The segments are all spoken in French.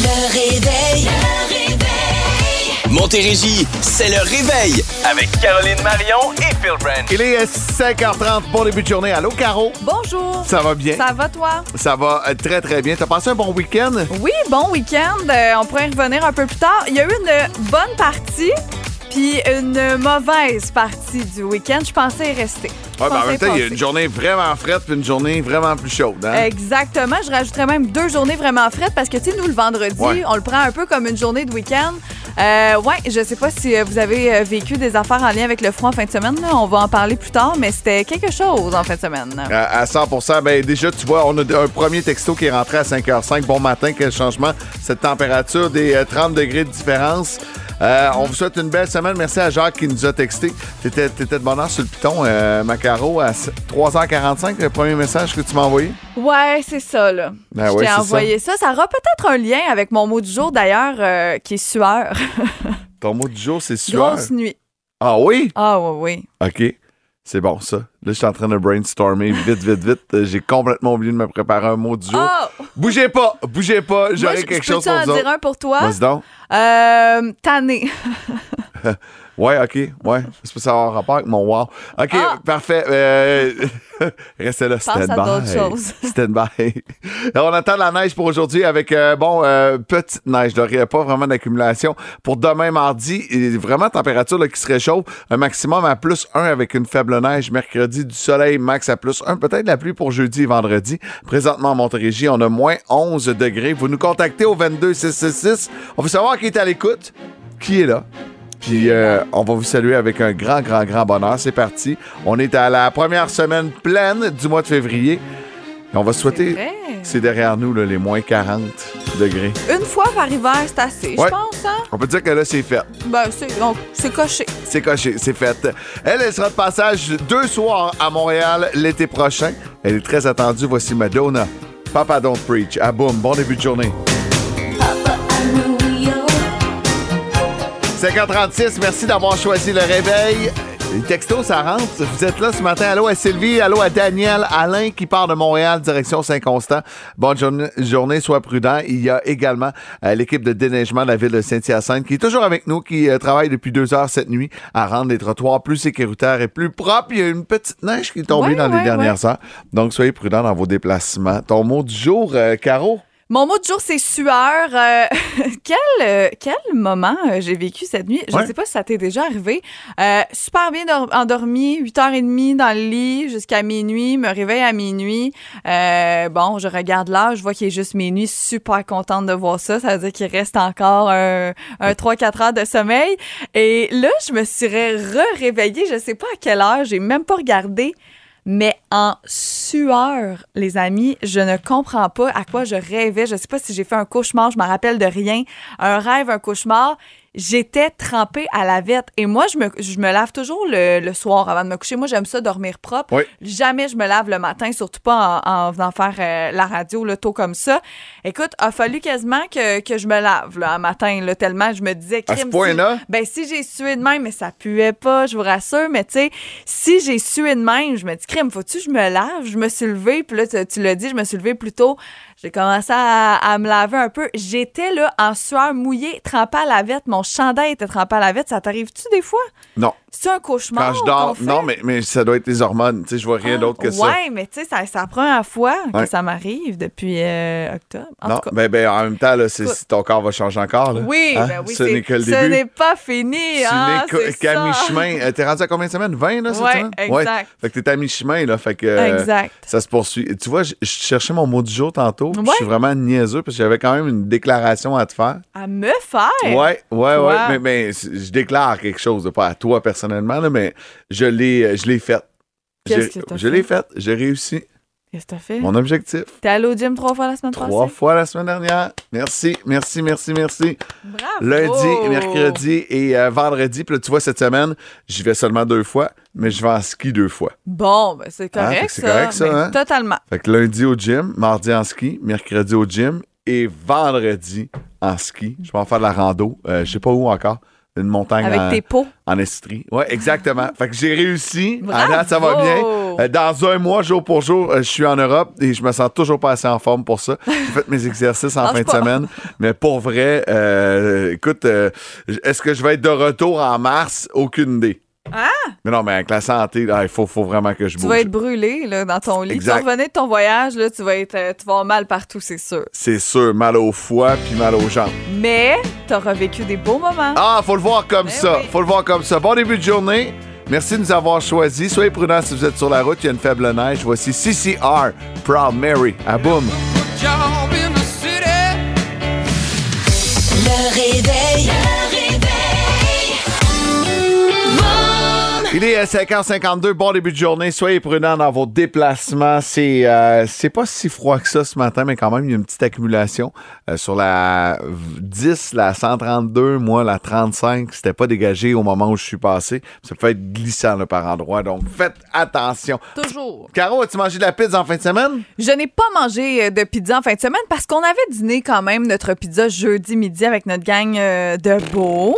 Le réveil. Le réveil. Montérégie, c'est le réveil avec Caroline Marion et Phil Brand. Il est 5h30, bon début de journée. Allô, Caro? Bonjour. Ça va bien? Ça va, toi? Ça va euh, très, très bien. T'as passé un bon week-end? Oui, bon week-end. Euh, on pourrait y revenir un peu plus tard. Il y a eu une bonne partie. Puis une mauvaise partie du week-end, je pensais y rester. Ouais, ben, en même temps, il y a une journée vraiment frette puis une journée vraiment plus chaude. Hein? Exactement. Je rajouterais même deux journées vraiment fraîches parce que, tu sais, nous, le vendredi, Ouais. on le prend un peu comme une journée de week-end. Euh, ouais, je sais pas si euh, vous avez euh, vécu des affaires en lien avec le froid en fin de semaine. là. On va en parler plus tard, mais c'était quelque chose en fin de semaine. À, à 100 ben déjà, tu vois, on a un premier texto qui est rentré à 5h05. Bon matin, quel changement? Cette température des euh, 30 degrés de différence. Euh, on vous souhaite une belle semaine. Merci à Jacques qui nous a texté. T'étais, t'étais de bonne heure sur le piton, euh, Macaro, à 3h45, le premier message que tu m'as envoyé? Ouais, c'est ça, là. Je ouais, t'ai c'est envoyé ça. ça. aura peut-être un lien avec mon mot du jour, d'ailleurs, euh, qui est sueur. Ton mot du jour, c'est sueur? Grosse nuit. Ah oui? Ah, oui, oui. OK. C'est bon, ça. Là, je suis en train de brainstormer vite, vite, vite. Euh, J'ai complètement oublié de me préparer un mot du jour. Oh! Bougez pas, bougez pas. J'aurai je- quelque je chose pour en vous dire autres. un pour toi? Vas-y donc. Euh, tanné. Ouais, OK. Ouais. C'est pour ça avoir rapport avec mon wow. OK, Ah! parfait. Euh, restez là, Pense à stand-by. d'autres choses. Stand-by. on attend la neige pour aujourd'hui avec, euh, bon, euh, petite neige. là, pas vraiment d'accumulation. Pour demain, mardi, et vraiment température là, qui se réchauffe. Un maximum à plus 1 avec une faible neige. Mercredi, du soleil, max à plus 1. Peut-être la pluie pour jeudi et vendredi. Présentement, à Montérégie, on a moins 11 degrés. Vous nous contactez au 22 666. On veut savoir qui est à l'écoute, qui est là? Puis euh, on va vous saluer avec un grand, grand, grand bonheur. C'est parti. On est à la première semaine pleine du mois de février. Et on va souhaiter, c'est derrière nous, là, les moins 40 degrés. Une fois par hiver, c'est assez, Ouais. je pense, hein? On peut dire que là, c'est fait. Ben, c'est donc, c'est coché. C'est coché, c'est fait. Elle, elle sera de passage deux soirs à Montréal l'été prochain. Elle est très attendue. Voici Madonna. Papa Don't Preach. À boum. Bon début de journée. 5h36, merci d'avoir choisi le réveil. Les textos, ça rentre. Vous êtes là ce matin. Allô à Sylvie, allô à Daniel, Alain qui part de Montréal, direction Saint-Constant. Bonne journée, journée, sois prudent. Il y a également euh, l'équipe de déneigement de la ville de Saint-Hyacinthe qui est toujours avec nous, qui euh, travaille depuis deux heures cette nuit à rendre les trottoirs plus sécuritaires et plus propres. Il y a une petite neige qui est tombée Ouais, dans les ouais, dernières heures. Donc, soyez prudents dans vos déplacements. Ton mot du jour, euh, Caro? Mon mot du jour, c'est sueur. Euh, quel, euh, quel moment euh, j'ai vécu cette nuit? Je ne Ouais. sais pas si ça t'est déjà arrivé. Euh, super bien dor- endormi, 8h30 dans le lit jusqu'à minuit, me réveille à minuit. Euh, bon, je regarde l'heure, je vois qu'il est juste minuit, super contente de voir ça. Ça veut dire qu'il reste encore un, un 3-4 heures de sommeil. Et là, je me serais re-réveillée, je sais pas à quelle heure, j'ai même pas regardé. Mais en sueur, les amis, je ne comprends pas à quoi je rêvais. Je sais pas si j'ai fait un cauchemar, je me rappelle de rien. Un rêve, un cauchemar. J'étais trempée à la vette. Et moi, je me, je me lave toujours le, le soir avant de me coucher. Moi, j'aime ça dormir propre. Oui. Jamais je me lave le matin, surtout pas en, en venant faire euh, la radio le tôt comme ça. Écoute, a fallu quasiment que, que je me lave là, un matin, là, tellement je me disais... À ce point-là? si- ben, si j'ai sué de même, mais ça puait pas, je vous rassure, mais tu sais, si j'ai sué de même, je me dis, crime, faut-tu que je me lave? Je me suis levée, puis là, tu, tu l'as dit, je me suis levée plus tôt. J'ai commencé à, me laver un peu. J'étais là en sueur mouillée, trempée à la vette. Mon chandail était trempé à la vette. Ça t'arrive-tu des fois? Non. C'est un cauchemar. Quand je dors, fait? non, mais, mais ça doit être les hormones. Tu sais, je vois rien Ah, d'autre que ça. Ouais, mais tu sais, ça- c'est la première fois que Ouais. ça m'arrive depuis euh, octobre. En non, tout cas. ben, ben, en même temps, là, si ton corps va changer encore. Là. oui, Hein? ben oui, Ce n'est que le ce début. n'est pas fini. Tu hein, n'es qu'à- c'est qu'à mi-chemin. Euh, T'es rendu à combien de semaines? 20, là, cette Ouais, semaine? exact. Fait que t'es à mi-chemin, là. Fait que. euh, Exact. Ça se poursuit. Tu vois, je, cherchais mon mot du jour tantôt. Je suis vraiment niaiseux parce que j'avais quand même une déclaration à te faire. À me faire? Ouais, ouais, ouais. Mais, mais je déclare quelque chose, pas à toi personnellement, là, mais je l'ai, je l'ai faite. Qu'est-ce que Je fait? l'ai faite. J'ai réussi. Qu'est-ce que t'as fait? Mon objectif. T'es allé au gym trois fois la semaine Trois passée? fois la semaine dernière. Merci, merci, merci, merci. Bravo! Lundi, mercredi et euh, vendredi. Puis là, tu vois, cette semaine, j'y vais seulement deux fois, mais je vais en ski deux fois. Bon, ben c'est Hein, correct, que c'est ça. correct, ça, hein? Totalement. Fait que lundi au gym, mardi en ski, mercredi au gym et vendredi en ski. Je vais en faire de la rando. Euh, je sais pas où encore. Une montagne Avec en, tes pots. en Estrie. Ouais, exactement. fait que j'ai réussi. Bravo! date, ça va bien. Euh, dans un mois, jour pour jour, euh, je suis en Europe et je me sens toujours pas assez en forme pour ça. J'ai fait mes exercices en fin de semaine. Mais pour vrai, euh, écoute, euh, est-ce que je vais être de retour en mars? Aucune idée. Ah! Mais non, mais avec la santé, il faut, faut vraiment que je Tu bouge. vas être brûlé là, dans ton lit. Exact. Tu revenais de ton voyage, là, tu vas être, euh, tu vas avoir mal partout, c'est sûr. C'est sûr, mal au foie puis mal aux jambes. Mais t'auras vécu des beaux moments. Ah, faut le voir comme Ben ça. oui. Faut le voir comme ça. Bon début de journée. Merci de nous avoir choisis. Soyez prudents si vous êtes sur la route. Il y a une faible neige. Voici CCR, Proud Mary. À boum. Il est à 5h52. Bon début de journée. Soyez prudents dans vos déplacements. C'est euh, c'est pas si froid que ça ce matin, mais quand même, il y a une petite accumulation. Euh, sur la 10, la 132, moi, la 35, c'était pas dégagé au moment où je suis passé. Ça peut être glissant là, par endroit. Donc, faites attention. Toujours. Caro, as-tu mangé de la pizza en fin de semaine? Je n'ai pas mangé euh, de pizza en fin de semaine parce qu'on avait dîné quand même notre pizza jeudi midi avec notre gang euh, de Baume.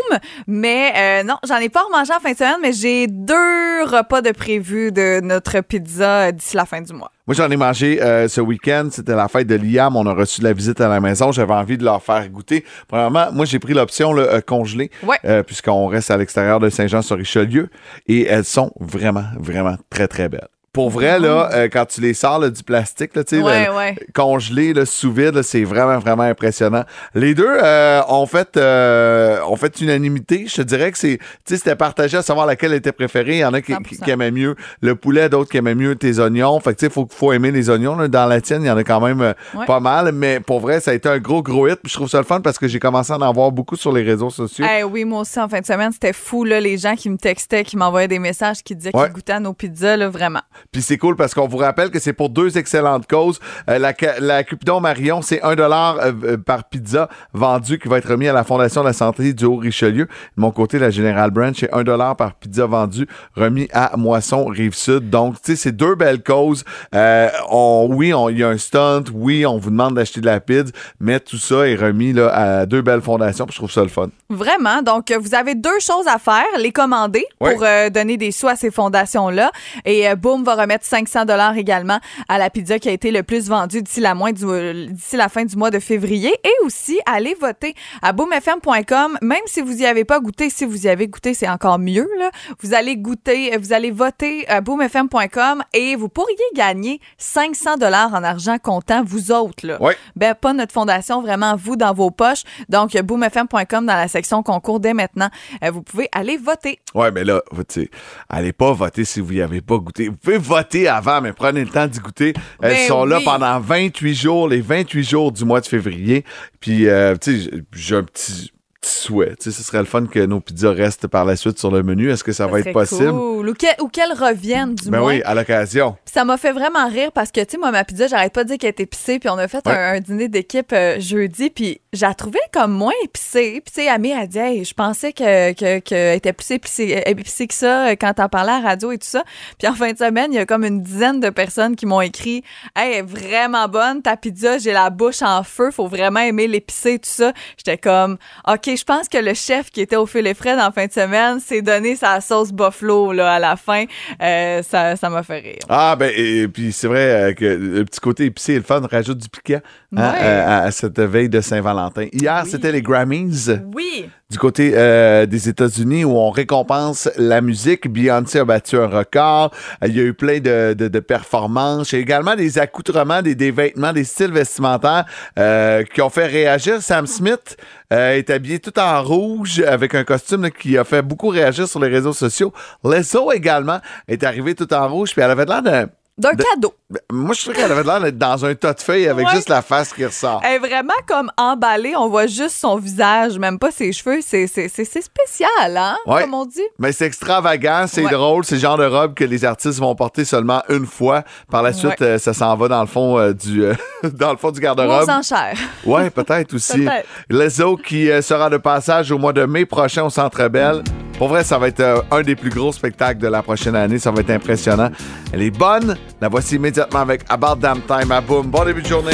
Mais non, j'en ai pas remangé en fin de semaine, mais j'ai deux repas de prévu de notre pizza d'ici la fin du mois. Moi, j'en ai mangé euh, ce week-end. C'était la fête de Liam. On a reçu de la visite à la maison. J'avais envie de leur faire goûter. Premièrement, moi, j'ai pris l'option euh, congelée, Ouais. euh, puisqu'on reste à l'extérieur de Saint-Jean-sur-Richelieu. Et elles sont vraiment, vraiment très, très belles. Pour vrai, là, euh, quand tu les sors là, du plastique, là, tu sais, Ouais, là, ouais. congelé, là, sous vide, c'est vraiment, vraiment impressionnant. Les deux euh, ont fait euh, ont fait unanimité. Je te dirais que c'est, c'était partagé à savoir laquelle était préférée. Il y en a qui, 100%. qui- qui aimaient mieux le poulet, d'autres qui aimaient mieux tes oignons. Fait que tu sais, faut, faut aimer les oignons. là. Dans la tienne, il y en a quand même Ouais. pas mal. Mais pour vrai, ça a été un gros, gros hit. Puis je trouve ça le fun parce que j'ai commencé à en avoir beaucoup sur les réseaux sociaux. Eh oui, moi aussi, en fin de semaine, c'était fou, là, les gens qui me textaient, qui m'envoyaient des messages, qui disaient qu'ils goûtaient à nos pizzas, là, vraiment. Puis c'est cool parce qu'on vous rappelle que c'est pour deux excellentes causes. Euh, la, la Cupidon Marion, c'est un dollar euh, euh, par pizza vendu qui va être remis à la Fondation de la santé du Haut-Richelieu. De mon côté, la General Branch, c'est un dollar par pizza vendu remis à Moisson Rive-Sud. Donc, tu sais, c'est deux belles causes. Euh, on, oui, il y a un stunt. Oui, on vous demande d'acheter de la pizza, mais tout ça est remis là, à deux belles fondations. Puis je trouve ça le fun. Vraiment. Donc, vous avez deux choses à faire. Les commander pour donner des sous à ces fondations-là. Et Boom va remettre 500 dollars également à la pizza qui a été le plus vendue d'ici la, mois du- euh, d'ici la fin du mois de février. Et aussi, allez voter à boomfm.com. Même si vous y avez pas goûté, si vous y avez goûté, c'est encore mieux. Là. Vous allez goûter, euh, vous allez voter à boomfm.com et vous pourriez gagner 500 dollars en argent comptant, vous autres. Là. Ouais. Ben, pas notre fondation, vraiment vous dans vos poches. Donc, boomfm.com dans la section concours dès maintenant. Euh, vous pouvez aller voter. Ouais, mais là, tu sais, allez pas voter si vous y avez pas goûté. Vous pouvez voter avant, mais prenez le temps d'y goûter. Elles Ben sont là pendant 28 jours, les 28 jours du mois de février. Puis, euh, tu sais, j'ai un petit, petit souhait. Tu sais, ce serait le fun que nos pizzas restent par la suite sur le menu. Est-ce que ça, va être possible? cool. Ou, que- ou qu'elles reviennent, du Ben moins. oui, à l'occasion. Ça m'a fait vraiment rire parce que, tu sais, moi, ma pizza, j'arrête pas de dire qu'elle est épicée. Puis on a fait Ouais. un, un dîner d'équipe euh, jeudi. Puis je la trouvais comme moins épicée. Puis, tu sais, Amé a dit, hey, je pensais que, que, qu'elle était plus épicée, épicée que ça euh, quand t'en parlais à la radio et tout ça. Puis en fin de semaine, il y a comme une dizaine de personnes qui m'ont écrit, hey, elle est vraiment bonne, ta pizza, j'ai la bouche en feu. Faut vraiment aimer l'épicé, tout ça. J'étais comme, OK, je pense que le chef qui était au fil et frais en fin de semaine s'est donné sa sauce buffalo, là, à la fin. Euh, ça, ça m'a fait rire. Ah, ben, et, puis c'est vrai euh, que le petit côté épicé et le fun rajoute du piquant hein, Ouais. euh, à, à cette veille de Saint-Valentin. Hier, Oui. c'était les Grammys. Oui. Du côté euh, des États-Unis où on récompense la musique. Beyoncé a battu un record. Euh, Il y a eu plein de, performances. Il y a également des accoutrements, des, des vêtements, des styles vestimentaires euh, qui ont fait réagir. Sam Smith euh, est habillé tout en rouge avec un costume qui a fait beaucoup réagir sur les réseaux sociaux. Lizzo également est arrivée tout en rouge puis elle avait l'air d'un D'un De- cadeau. Ben, Moi, je trouve qu'elle avait l'air d'être dans un tas de feuilles avec Ouais. juste la face qui ressort. Elle est vraiment comme emballée. On voit juste son visage, même pas ses cheveux. C'est spécial, hein? Ouais. Comme on dit. Mais c'est extravagant, c'est Ouais. drôle, c'est le genre de robe que les artistes vont porter seulement une fois. Par la suite, euh, ça s'en va dans le fond euh, du euh, dans le fond du Ou aux garde-robe. enchères. Ouais, peut-être aussi. Peut-être. Lezo qui sera de passage au mois de mai prochain au Centre Bell. Pour vrai, ça va être euh, un des plus gros spectacles de la prochaine année. Ça va être impressionnant. Elle est bonne. La voici immédiatement avec About Damn Time à Boom. Bon début de journée.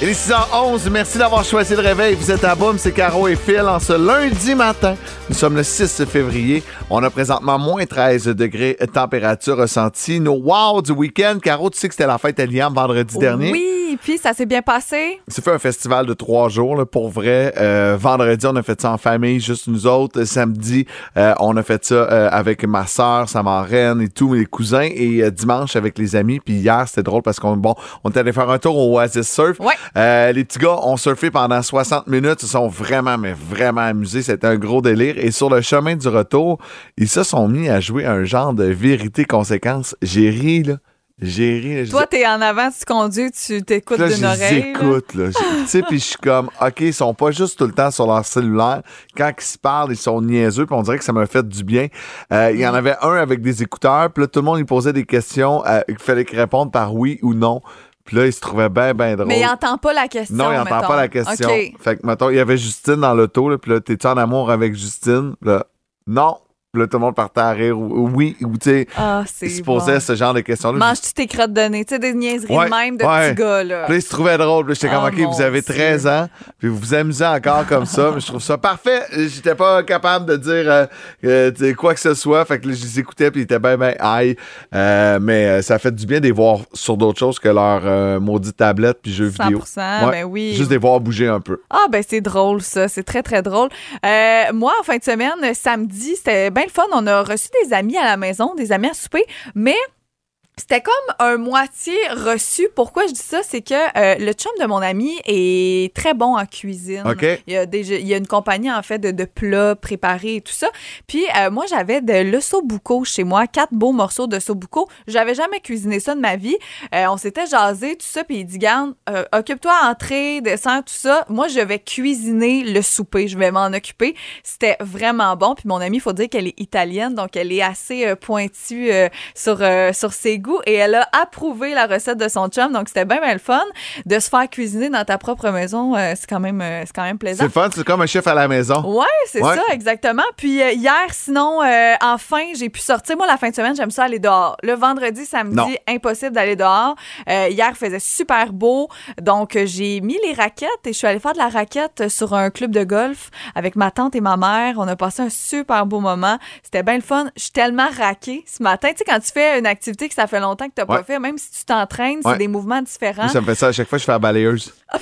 Il est 6h11. Merci d'avoir choisi le réveil. Vous êtes à Boom, c'est Caro et Phil en ce lundi matin. Nous sommes le 6 février. On a présentement moins 13 degrés température ressentie. Nos wow du week-end. Caro, tu sais que c'était la fête à Liam vendredi dernier. Oui, puis ça s'est bien passé? C'est fait un festival de trois jours, là, pour vrai. Euh, vendredi, on a fait ça en famille, juste nous autres. Samedi, euh, on a fait ça euh, avec ma soeur, sa marraine et tous mes cousins. Et dimanche, avec les amis. Puis hier, c'était drôle parce qu'on bon, on est allé faire un tour au Oasis Surf. Ouais. Les petits gars ont surfé pendant 60 minutes. Ils se sont vraiment, mais vraiment amusés. C'était un gros délire. Et sur le chemin du retour, ils se sont mis à jouer un genre de vérité-conséquence. J'ai ri, là. J'ai ri. Toi, t'es en avant, tu conduis, tu t'écoutes d'une oreille. là. écoute, là. Tu sais, puis je suis comme, OK, ils sont pas juste tout le temps sur leur cellulaire. Quand ils se parlent, ils sont niaiseux, puis on dirait que ça m'a fait du bien. Euh, Il y Mm. en avait un avec des écouteurs, puis là, tout le monde, il posait des questions, euh, il fallait qu'ils répondent par oui ou non. Puis là, il se trouvait bien, bien drôle. Mais il entend pas la question. non, il n'entend pas la question. Fait que, mettons, il y avait Justine dans l'auto, là, puis là, t'es-tu en amour avec Justine? Là, non. Là, tout le monde partait à rire, ou, ou oui, ou tu sais, Ah, c'est il se bon. posait ce genre de questions-là. Manges-tu tes crottes de nez? Tu sais, des niaiseries Ouais, de même de ouais. petits gars, là. Puis là, il se trouvait drôle. Puis j'étais comme, Oh, OK, vous avez Dieu. 13 ans, puis vous vous amusez encore comme ça. Mais je trouve ça parfait. J'étais pas capable de dire euh, quoi que ce soit. Fait que là, je les écoutais, puis ils étaient bien, bien high. Euh, mais euh, ça fait du bien de les voir sur d'autres choses que leur euh, maudite tablette puis jeux 100 vidéo. ben oui. Juste les voir bouger un peu. Ah, ben c'est drôle, ça. C'est très, très drôle. Moi, en fin de semaine, samedi, c'était bien On a reçu des amis à la maison, des amis à souper, mais. C'était comme un moitié reçu. Pourquoi je dis ça? C'est que euh, le chum de mon ami est très bon en cuisine. OK. Il y a, déjà, il y a une compagnie, en fait, de, de plats préparés et tout ça. Puis, euh, moi, j'avais de l'ossobuco chez moi, quatre beaux morceaux de sobuco. J'avais jamais cuisiné ça de ma vie. Euh, on s'était jasé, tout ça, puis il dit, garde, occupe-toi entrée, dessert, tout ça. Moi, je vais cuisiner le souper. Je vais m'en occuper. C'était vraiment bon. Puis mon amie, il faut dire qu'elle est italienne, donc elle est assez pointue sur, sur ses Et elle a approuvé la recette de son chum. Donc, c'était bien, bien le fun de se faire cuisiner dans ta propre maison. euh, c'est quand même, euh, c'est quand même plaisant. C'est fun, c'est comme un chef à la maison. Ouais, c'est Ouais. ça, exactement. Puis euh, hier, sinon, euh, enfin, j'ai pu sortir. Moi, la fin de semaine, j'aime ça aller dehors. Le vendredi, samedi, Non. impossible d'aller dehors. Hier, il faisait super beau. Donc, j'ai mis les raquettes et je suis allée faire de la raquette sur un club de golf avec ma tante et ma mère. On a passé un super beau moment. C'était bien le fun. Je suis tellement raquée ce matin. Tu sais, quand tu fais une activité que ça fait longtemps que tu n'as Ouais. pas fait, même si tu t'entraînes, Ouais. c'est des mouvements différents. Ça me fait ça à chaque fois que je fais la balayeuse.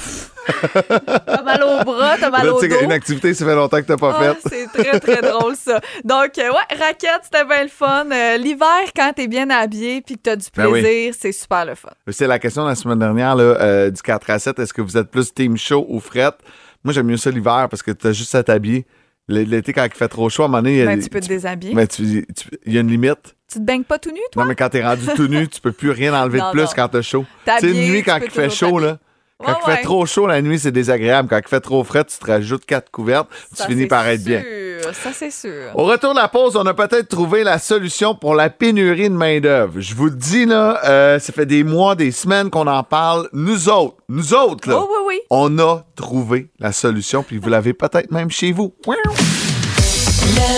T'as mal au bras, t'as mal Là, au dos. une activité, ça fait longtemps que t'as pas Ah, faite. c'est très, très drôle, ça. Donc, euh, ouais, raquette, c'était bien le fun. Euh, L'hiver, quand t'es bien habillé puis que t'as du Ben oui. plaisir, c'est super le fun. C'est la question de la semaine dernière, là, euh, du 4 à 7. Est-ce que vous êtes plus team chaud ou frette? Moi, j'aime mieux ça l'hiver parce que t'as juste à t'habiller. L'été, quand il fait trop chaud, à un moment donné, il y a Ben, tu peux te déshabiller. ben, il y a une limite. Tu te baignes pas tout nu, toi? Non, mais quand t'es rendu tout nu, tu peux plus rien enlever Non, de plus non. quand t'as chaud. Tu sais, nuit, quand il fait chaud, là. Quand Ouais, il fait ouais. trop chaud la nuit, c'est désagréable. Quand il fait trop frais, tu te rajoutes quatre couvertes, Ça, tu finis par être bien. sûr. Ça, c'est sûr. Au retour de la pause, on a peut-être trouvé la solution pour la pénurie de main-d'œuvre. Je vous le dis, là, euh, ça fait des mois, des semaines qu'on en parle. Nous autres, nous autres, là, Oh, oui, oui. on a trouvé la solution, puis vous l'avez peut-être même chez vous. Le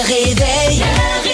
réveil. Le réveil.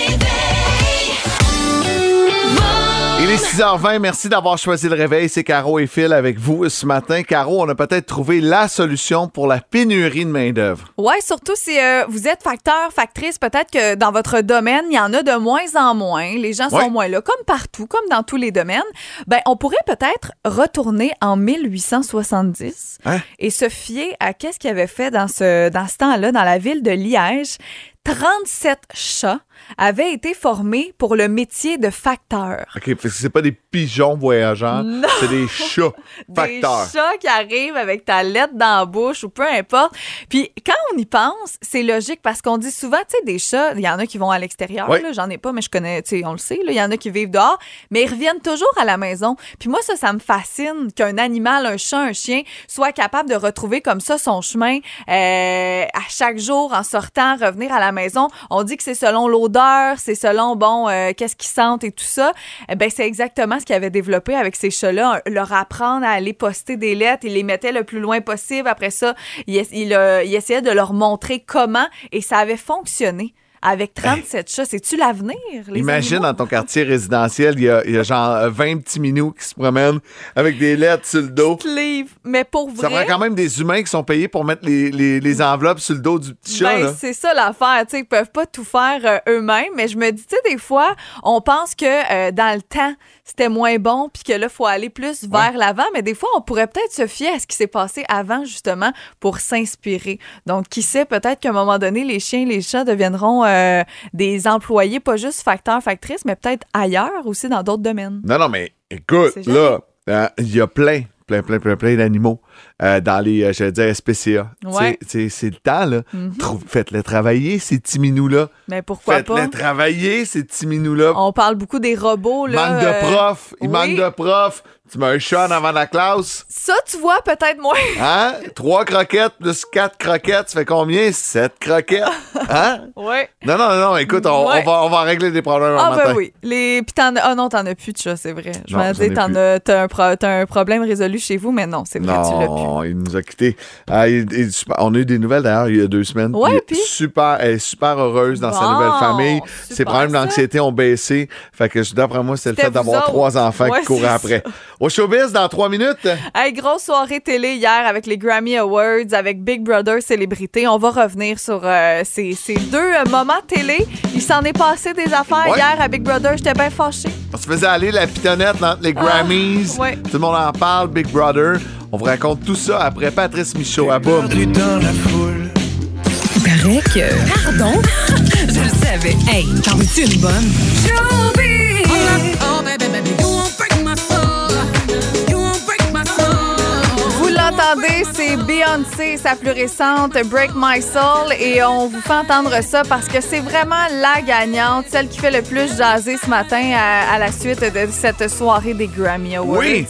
6h20, merci d'avoir choisi le réveil. C'est Caro et Phil avec vous ce matin. Caro, on a peut-être trouvé la solution pour la pénurie de main-d'œuvre. Ouais, surtout si euh, vous êtes facteur, factrice, peut-être que dans votre domaine, il y en a de moins en moins. Les gens Ouais. sont moins là, comme partout, comme dans tous les domaines. Ben, on pourrait peut-être retourner en 1870 Hein? et se fier à qu'est-ce qu'il avait fait dans ce, dans ce temps-là, dans la ville de Liège. 37 chats avaient été formés pour le métier de facteur. OK, fait que c'est pas des pigeons voyageurs, c'est des chats facteurs. Des chats qui arrivent avec ta lettre dans la bouche ou peu importe. Puis quand on y pense, c'est logique parce qu'on dit souvent, tu sais, des chats, il y en a qui vont à l'extérieur, Oui. j'en ai pas, mais je connais, tu sais, on le sait, il y en a qui vivent dehors, mais ils reviennent toujours à la maison. Puis moi, ça, ça me fascine qu'un animal, un chat, un chien, soit capable de retrouver comme ça son chemin euh, à chaque jour en sortant, revenir à la maison. On dit que c'est selon l'odeur, c'est selon, bon, euh, qu'est-ce qu'ils sentent et tout ça. Eh ben, c'est exactement ce qu'il avait développé avec ces chats-là. Leur apprendre à aller poster des lettres. Il les mettait le plus loin possible. Après ça, il, es- il, euh, il essayait de leur montrer comment et ça avait fonctionné. Avec 37 chats, c'est-tu l'avenir? Imagine animaux? dans ton quartier résidentiel, il y a, il y a genre euh, 20 petits minous qui se promènent avec des lettres sur le dos. Livre. Mais pour Ça vrai, prend quand même des humains qui sont payés pour mettre les, les- les enveloppes sur le dos du petit chat. Ben, là. c'est ça l'affaire, ils peuvent pas tout faire euh, eux-mêmes, mais je me dis, tu sais, des fois, on pense que euh, dans le temps, c'était moins bon, puis que là, faut aller plus vers l'avant, mais des fois, on pourrait peut-être se fier à ce qui s'est passé avant, justement, pour s'inspirer. Donc, qui sait, peut-être qu'à un moment donné, les chiens, les chats deviendront euh, des employés, pas juste facteurs, factrices, mais peut-être ailleurs aussi dans d'autres domaines. Non, non, mais écoute, là, euh, il y a plein, plein, plein, plein, plein d'animaux euh, dans les, euh, j'allais dire, SPCA. Ouais. C'est le temps, là. Mhm. Faites-les travailler, ces petits minous-là. Mais pourquoi pas? Faites-les travailler, ces petits minous-là. On parle beaucoup des robots, Il là. manque de euh, profs. Il oui. manque de profs. Tu mets un chat en avant de la classe. Ça, tu vois, peut-être moins. Hein? Trois croquettes plus quatre croquettes, ça fait combien? Sept croquettes. Hein? ouais. Non, non, non, écoute, on, Ouais. on va, on va régler des problèmes Ah un ben matin. oui. Les... Puis t'en as... Ah non, t'en as plus de chat, c'est vrai. Je Non, me j'en ai disais. T'as un, pro- un problème résolu chez vous, mais non, c'est vrai, tu l'as Non, il nous a quittés. Ah, il- il- super- on a eu des nouvelles d'ailleurs il y a deux semaines. Ouais, puis? super, elle est super heureuse dans sa nouvelle famille. Ses problèmes d'anxiété ont baissé. Fait que d'après moi, c'est le fait d'avoir trois enfants Ouais, qui couraient c'est après. Au showbiz, dans trois minutes. Hey, grosse soirée télé hier avec les Grammy Awards, avec Big Brother Célébrité. On va revenir sur euh, ces, ces deux euh, moments télé. Il s'en est passé des affaires Ouais. hier à Big Brother. J'étais bien fâchée. On se faisait aller la pitonnette entre les Grammys. ouais. Tout le monde en parle, Big Brother. On vous raconte tout ça après Patrice Michaud à Boum. Paraît que. Pardon? Je le savais. Hey, t'en veux-tu une bonne? Vous l'entendez, c'est Beyoncé, sa plus récente, Break My Soul, et on vous fait entendre ça parce que c'est vraiment la gagnante, celle qui fait le plus jaser ce matin à, à la suite de cette soirée des Grammy Awards. Oui.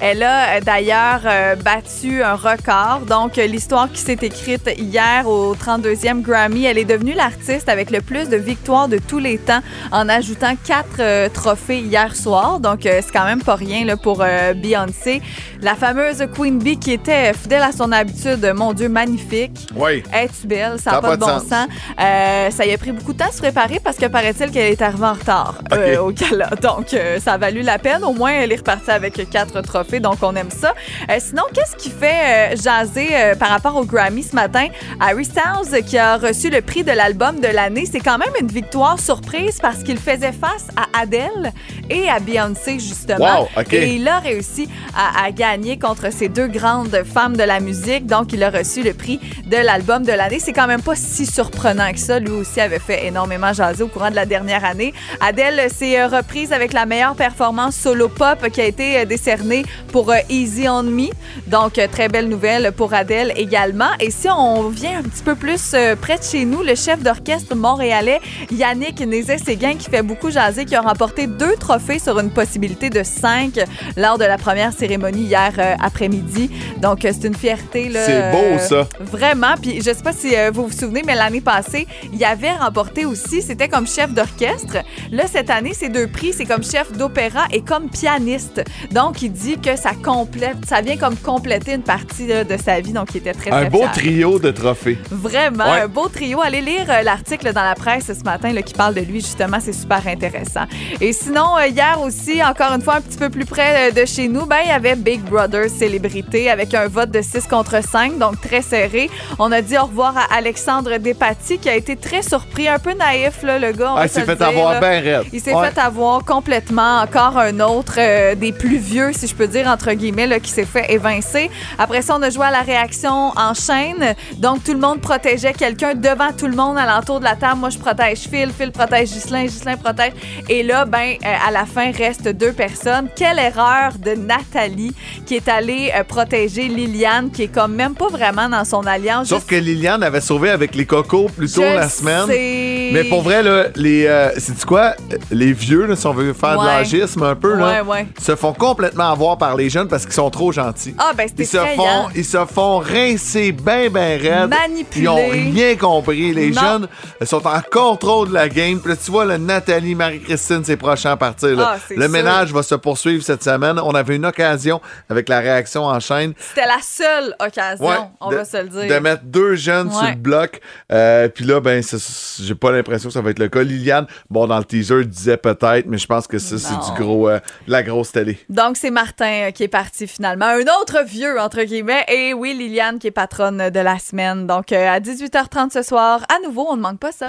Elle a euh, d'ailleurs euh, battu un record. Donc, l'histoire qui s'est écrite hier au 32e Grammy, elle est devenue l'artiste avec le plus de victoires de tous les temps en ajoutant quatre euh, trophées hier soir. Donc, euh, c'est quand même pas rien là, pour Beyoncé. La fameuse Queen Bee qui était fidèle à son habitude, mon Dieu, magnifique. Oui. Es-tu belle? Ça n'a pas, de bon sens. Euh, ça y a pris beaucoup de temps à se préparer parce que paraît-il qu'elle est arrivée en retard euh, au gala. Donc, euh, ça a valu la peine. Au moins, elle est repartie avec quatre trophées. Donc, on aime ça. Euh, sinon, qu'est-ce qui fait jaser par rapport au Grammy ce matin? Harry Styles qui a reçu le prix de l'album de l'année. C'est quand même une victoire surprise parce qu'il faisait face à Adele et à Beyoncé, justement. Wow, OK. Et il a réussi à, à gagner contre ces deux grandes femmes de la musique. Donc, il a reçu le prix de l'album de l'année. C'est quand même pas si surprenant que ça. Lui aussi avait fait énormément jaser au courant de la dernière année. Adele s'est euh, reprise avec la meilleure performance solo pop qui a été euh, décernée pour euh, Easy on Me. Donc, très belle nouvelle pour Adele également. Et si on vient un petit peu plus près de chez nous, le chef d'orchestre montréalais Yannick Nézet-Séguin qui fait beaucoup jaser, qui a remporté deux trophées sur une possibilité de cinq lors de la première cérémonie hier après-midi. Donc, c'est une fierté. là, C'est beau, euh, ça. Vraiment. Puis, je sais pas si euh, vous vous souvenez, mais l'année passée, il avait remporté aussi, c'était comme chef d'orchestre. Là, cette année, ces deux prix, c'est comme chef d'opéra et comme pianiste. Donc, il dit que ça complète, ça vient comme compléter une partie là, de sa vie. Donc, il était très, Un très beau fier. trio de trophées. Vraiment, Ouais. un beau trio. Allez lire euh, l'article dans la presse ce matin là, qui parle de lui, justement. C'est super intéressant. Et sinon, hier aussi, encore une fois, un petit peu plus près de chez nous, ben, il y avait Big Brother Célébrité avec un vote de 6 contre 5, donc très serré. On a dit au revoir à Alexandre Despatie, qui a été très surpris, un peu naïf, là, le gars. on Ah, il se s'est fait dire, avoir raide. Il s'est Ouais. fait avoir complètement encore un autre euh, des plus vieux, si je peux dire, entre guillemets, là, qui s'est fait évincer. Après ça, on a joué à la réaction en chaîne. Donc, tout le monde protégeait quelqu'un devant tout le monde alentour de la table. Moi, je protège Phil, Phil protège Ghislain, Ghislain protège. Et là, ben, euh, à la fin, reste deux personnes. Quelle erreur de Nathalie qui est allée euh, protéger Liliane, qui est comme même pas vraiment dans son alliance. Sauf Juste- que Liliane avait sauvé avec les cocos plus tôt Je la semaine. sais. Mais pour vrai, là, les, euh, c'est quoi? Les vieux, là, si on veut faire de l'agisme un peu, là, Ouais, ouais. se font complètement avoir par les jeunes parce qu'ils sont trop gentils. Ah, ben, c'était Ils se, font, ils se font rincer bien, bien raides. Manipuler. Ils ont rien compris. Les Non. jeunes sont en contrôle de la game. Puis là, tu vois, le Nathalie, Marie-Christine, c'est prochain à partir. là. Ah, le sûr. ménage va se poursuivre cette semaine. On avait une occasion avec la réaction en chaîne. C'était la seule occasion, Ouais, on de, va se le dire. De mettre deux jeunes sur le bloc. Euh, Puis là, ben, j'ai pas l'impression que ça va être le cas. Liliane, bon, dans le teaser, disait peut-être, mais je pense que ça, c'est du gros, euh, de la grosse télé. Donc, c'est Martin euh, qui est parti finalement. Un autre vieux, entre guillemets. Et oui, Liliane qui est patronne de la semaine. Donc, euh, à 18h30 ce soir, à nouveau, on ne manque pas ça.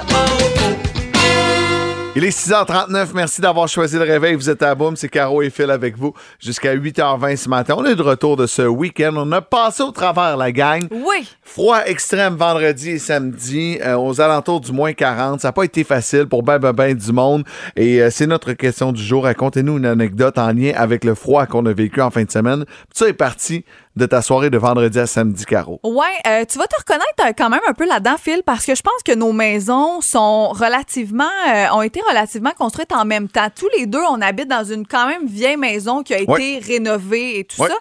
Il est 6h39. Merci d'avoir choisi le réveil. Vous êtes à Boom. C'est Caro et Phil avec vous jusqu'à 8h20 ce matin. On est de retour de ce week-end. On a passé au travers la gang. Oui. Froid extrême vendredi et samedi, euh, aux alentours du moins 40. Ça n'a pas été facile pour ben, ben, ben du monde. Et euh, c'est notre question du jour. Racontez-nous une anecdote en lien avec le froid qu'on a vécu en fin de semaine. Puis ça est parti de ta soirée de vendredi à samedi, Caro. Ouais, euh, tu vas te reconnaître euh, quand même un peu là-dedans, Phil, parce que je pense que nos maisons sont relativement, euh, ont été relativement construites en même temps. Tous les deux, on habite dans une quand même vieille maison qui a été Ouais. rénovée et tout Ouais. ça.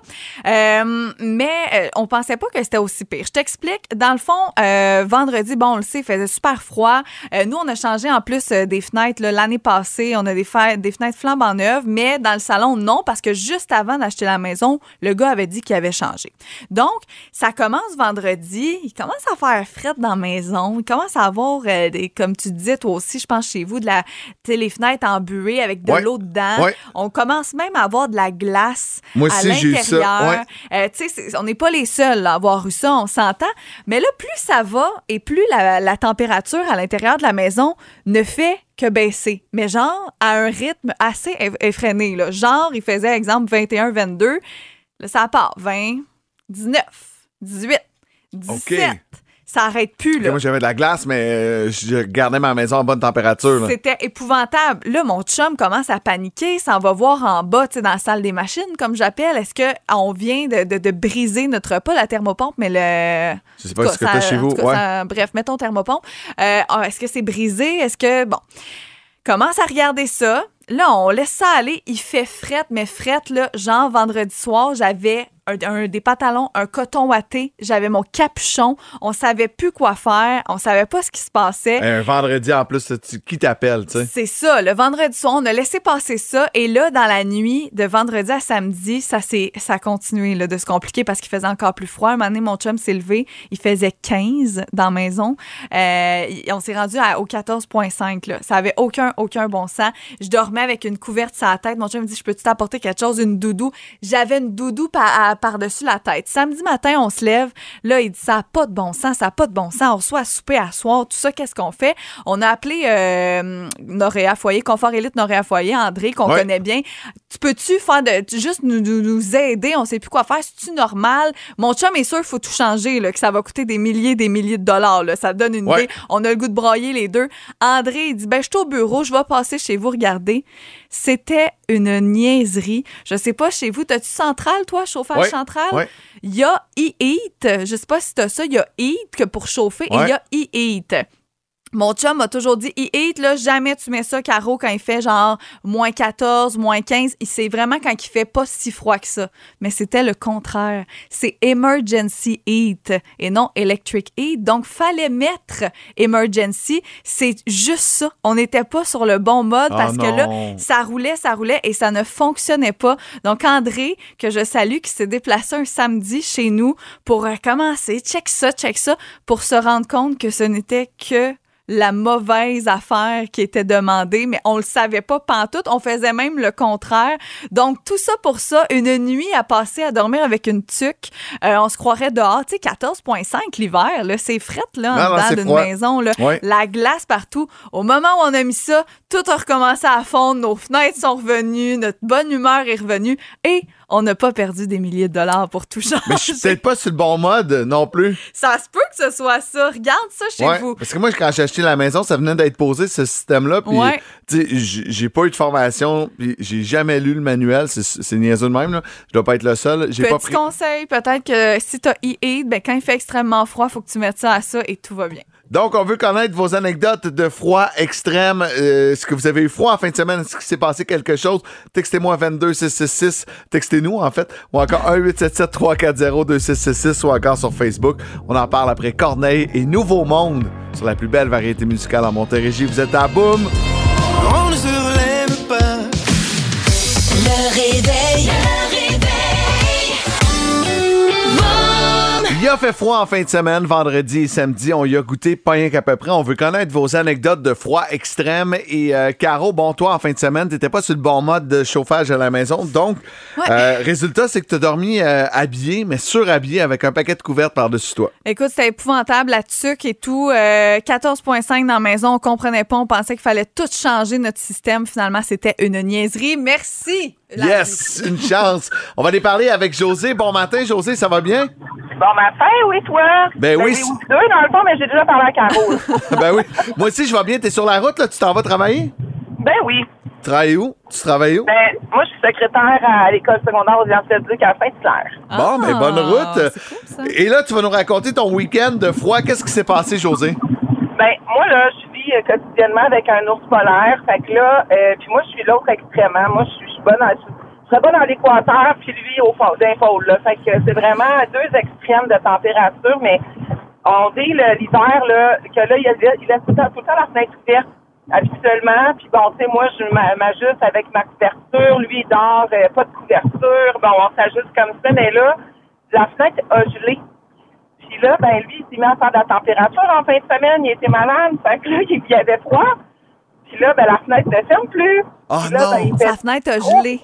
Euh, mais on pensait pas que c'était aussi pire. Je t'explique. Dans le fond, vendredi, bon, on le sait, il faisait super froid. Nous, on a changé en plus des fenêtres l'année passée. On a des, des fenêtres flambant neuves, mais dans le salon, non, parce que juste avant d'acheter la maison, le gars avait dit qu'il avait Donc, ça commence vendredi. Il commence à faire fret dans la maison. Il commence à avoir, euh, des, comme tu disais toi aussi, je pense chez vous, de la, les fenêtres embuées avec de Ouais. l'eau dedans. Ouais. On commence même à avoir de la glace Moi à l'intérieur. ouais. Euh, on n'est pas les seuls à avoir eu ça, on s'entend. Mais là, plus ça va et plus la, la température à l'intérieur de la maison ne fait que baisser. Mais genre, à un rythme assez eff- effréné. Là. Genre, il faisait, exemple, 21, 22. Là, ça part. 20, 19, 18, 17. Ça arrête plus, là. Moi, j'avais de la glace, mais euh, je gardais ma maison en bonne température. C'était épouvantable. Là, mon chum commence à paniquer, s'en va voir en bas, tu sais, dans la salle des machines, comme j'appelle. Est-ce qu'on vient de, de- de briser notre, pas la thermopompe, mais le... Je sais pas En ce que t'as ça- chez en vous. cas, Ouais. ça- bref, mettons thermopompe. Euh, ah, Est-ce que c'est brisé? Est-ce que... Bon. Commence à regarder ça. Là, on laisse ça aller. Il fait frette, mais frette, là, genre vendredi soir, j'avais un, un- des pantalons, un coton watté, j'avais mon capuchon. On savait plus quoi faire. On savait pas ce qui se passait. Un vendredi en plus, tu- qui t'appelle, tu sais? C'est ça, le vendredi soir, on a laissé passer ça. Et là, dans la nuit, de vendredi à samedi, ça, s'est- ça a continué là, de se compliquer parce qu'il faisait encore plus froid. Un moment donné, mon chum s'est levé, il faisait 15 dans la maison. Euh, on s'est rendu à- au 14,5. là. Ça avait aucun, aucun bon sens. Je dormais avec une couverte sur la tête. Mon chum me dit, je peux-tu t'apporter quelque chose, une doudou? J'avais une doudou par- par-dessus la tête. Samedi matin, on se lève. Là, il dit, ça n'a pas de bon sens, ça n'a pas de bon sens. On reçoit à souper à soir, tout ça, qu'est-ce qu'on fait? On a appelé euh, Noréa Foyer, Confort Élite Noréa Foyer, André, qu'on Ouais. connaît bien. Tu peux-tu faire de, tu- juste nous, nous, nous aider? On sait plus quoi faire. C'est-tu normal? Mon chum est sûr qu'il faut tout changer, là, que ça va coûter des milliers des milliers de dollars. Là. Ça donne une Ouais. idée. On a le goût de brailler les deux. André, il dit, ben, je suis au bureau, je vais passer chez vous regarder. C'était une niaiserie. Je sais pas, chez vous, t'as-tu central, toi, chauffage Ouais. central? Ouais. Il y a e-heat. Je sais pas si t'as ça. Il y a heat que pour chauffer et il y a e-heat. Mon chum m'a toujours dit, e-heat, là, jamais tu mets ça, Caro, quand il fait genre moins 14, moins 15. Il- C'est vraiment quand il fait pas si froid que ça. Mais c'était le contraire. C'est emergency heat et non electric heat. Donc, fallait mettre emergency. C'est juste ça. On n'était pas sur le bon mode Oh parce que là, ça roulait, ça roulait et ça ne fonctionnait pas. Donc, André, que je salue, qui s'est déplacé un samedi chez nous pour euh, commencer, check ça, check ça, pour se rendre compte que ce n'était que la mauvaise affaire qui était demandée, mais on le savait pas pantoute. On faisait même le contraire. Donc, tout ça pour ça, une nuit à passer à dormir avec une tuque. Euh, on se croirait dehors. Tu sais, 14,5 l'hiver, là. C'est frette, là, en Non, non, dedans d'une froid. maison, là. La glace partout. Au moment où on a mis ça, tout a recommencé à fondre. Nos fenêtres sont revenues. Notre bonne humeur est revenue. Et on n'a pas perdu des milliers de dollars pour tout changer. Mais je suis peut-être pas sur le bon mode non plus. Ça se peut que ce soit ça. Regarde ça chez Ouais, vous. Parce que moi, quand j'ai acheté la maison, ça venait d'être posé, ce système-là. Puis, Ouais. j'ai pas eu de formation, j'ai jamais lu le manuel. C'est niaiseux de même, là. Je dois pas être le seul. J'ai pas Petit pris. conseil, peut-être que si t'as e ben quand il fait extrêmement froid, faut que tu mettes ça à ça et tout va bien. Donc, on veut connaître vos anecdotes de froid extrême. Euh, Est-ce que vous avez eu froid en fin de semaine? Est-ce qu'il s'est passé quelque chose? Textez-moi 22666. Textez-nous, en fait. Ou encore 1-877-340-2666 ou encore sur Facebook. On en parle après Corneille et Nouveau Monde sur la plus belle variété musicale en Montérégie. Vous êtes à Boom! Il a fait froid en fin de semaine, vendredi et samedi. On y a goûté pas rien qu'à peu près. On veut connaître vos anecdotes de froid extrême. Et euh, Caro, bon, toi, en fin de semaine, t'étais pas sur le bon mode de chauffage à la maison. Donc, Ouais. euh, résultat, c'est que t'as dormi euh, habillé, mais surhabillé avec un paquet de couvertes par-dessus toi. Écoute, c'était épouvantable, la tuque et tout. euh, 14,5 dans la maison, on comprenait pas, on pensait qu'il fallait tout changer notre système. Finalement, c'était une niaiserie. Merci! Yes! Une chance! On va aller parler avec José. Bon matin, José, ça va bien? Bon matin, oui, toi. Ben oui, deux, dans le fond, mais j'ai déjà parlé à Caro. ben oui. Moi aussi, je vais bien. T'es sur la route, là? Tu t'en vas travailler? ben oui. Tu travailles où? Tu travailles où? Ben, moi, je suis secrétaire à l'école secondaire aux Éduc à Saint-Hilaire. Bon, ben bonne Ah, route. c'est cool, ça. Et là, tu vas nous raconter ton week-end de froid. Qu'est-ce qui s'est passé, José? Ben, moi, là, je vis euh, quotidiennement avec un ours polaire. Fait que là, euh, puis moi, je suis l'autre extrêmement. Moi, je suis, je serais bonne dans l'équateur, puis lui au fond, d'un pôle. Fait que c'est vraiment deux extrêmes de température, mais on dit l'hiver, que là, il il laisse tout, le temps, tout le temps la fenêtre ouverte, habituellement. Puis bon, tu sais, moi, je m'a- m'ajuste avec ma couverture. Lui, il dort, euh, pas de couverture. Bon, on s'ajuste comme ça, mais là, la fenêtre a gelé. Puis là, ben lui, il s'est mis à faire de la température en fin de semaine. Il était malade. Fait que là, il y avait froid. Puis là, ben la fenêtre ne ferme plus. Oh là, non! ben, fait Sa fenêtre a gelé.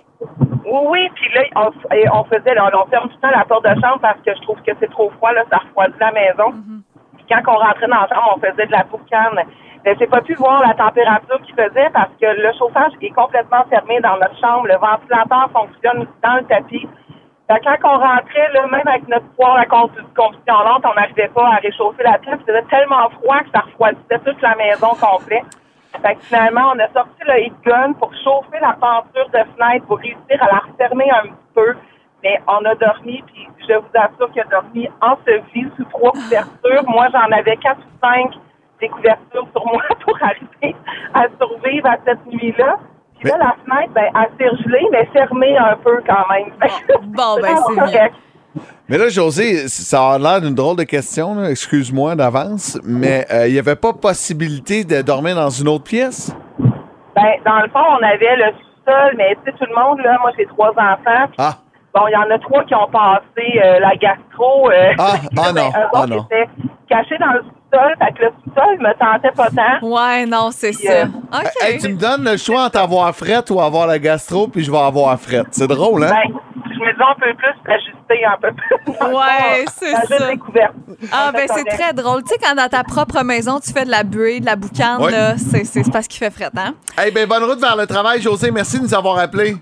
oui, oui, puis là, on, et on faisait, là, on ferme tout le temps la porte de chambre parce que je trouve que c'est trop froid, là, ça refroidit la maison. Puis quand on rentrait dans la chambre, on faisait de la boucane. Mais j'ai pas pu voir la température qu'il faisait parce que le chauffage est complètement fermé dans notre chambre. Le ventilateur fonctionne dans le tapis. Fait quand on rentrait, là, même avec notre poêle à combustion lente, on n'arrivait pas à réchauffer la pièce. Il faisait tellement froid que ça refroidissait toute la maison complète. Fait que finalement, on a sorti le heat gun pour chauffer la peinture de fenêtre pour réussir à la refermer un petit peu. Mais on a dormi, puis je vous assure qu'il a dormi enseveli sous trois couvertures. Moi, j'en avais quatre ou cinq des couvertures sur moi pour arriver à survivre à cette nuit-là. Puis là, la fenêtre, ben, elle s'est gelée, mais fermée un peu quand même. Que Bon, ben, c'est correct. Mais là, José, ça a l'air d'une drôle de question, excuse-moi d'avance, mais euh, il n'y avait pas possibilité de dormir dans une autre pièce? Ben, dans le fond, on avait le sous-sol, mais tu sais, tout le monde, là, moi, j'ai trois enfants. Ah, Bon, il y en a trois qui ont passé euh, la gastro. euh, Ah, ah non, ben, eux ah autres non. étaient cachés dans le sous-sol. Fait que le sous-sol me tentait pas tant. Ouais, non, c'est ça. euh, OK. Hey, tu me donnes le choix entre avoir frette ou avoir la gastro, puis je vais avoir frette. C'est drôle, hein? Ben, je me dis, on peut plus s'ajuster un peu plus. Ouais, c'est la ça. découverte. Ah, ben, c'est très drôle. Tu sais, quand dans ta propre maison, tu fais de la buée, de la boucane, Ouais. là, c'est c'est parce qu'il fait fret, hein? Hey, ben, bonne route vers le travail, José. Merci de nous avoir appelés.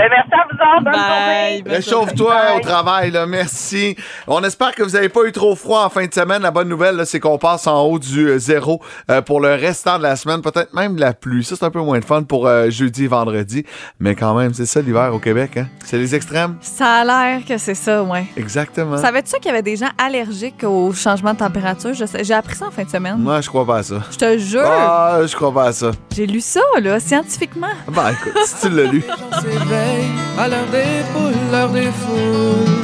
Ben, merci à vous autres. Bonne Bye. journée. Bonne Réchauffe-toi au travail, là. Merci. On espère que vous n'avez pas eu trop froid en fin de semaine. La bonne nouvelle, c'est qu'on passe en haut du euh, zéro euh, pour le restant de la semaine, peut-être même de la pluie. Ça, c'est un peu moins de fun pour euh, jeudi et vendredi. Mais quand même, c'est ça l'hiver au Québec, hein? C'est les extrêmes. Ça a l'air que c'est ça, ouais. Exactement. Savais-tu qu'il y avait des gens allergiques au changement de température? J'ai appris ça en fin de semaine. Moi, je crois pas à ça. Je te jure. Ah, je crois pas à ça. J'ai lu ça, là, scientifiquement. Ben, écoute, si tu l'as lu. À l'heure des poules, l'heure des foules.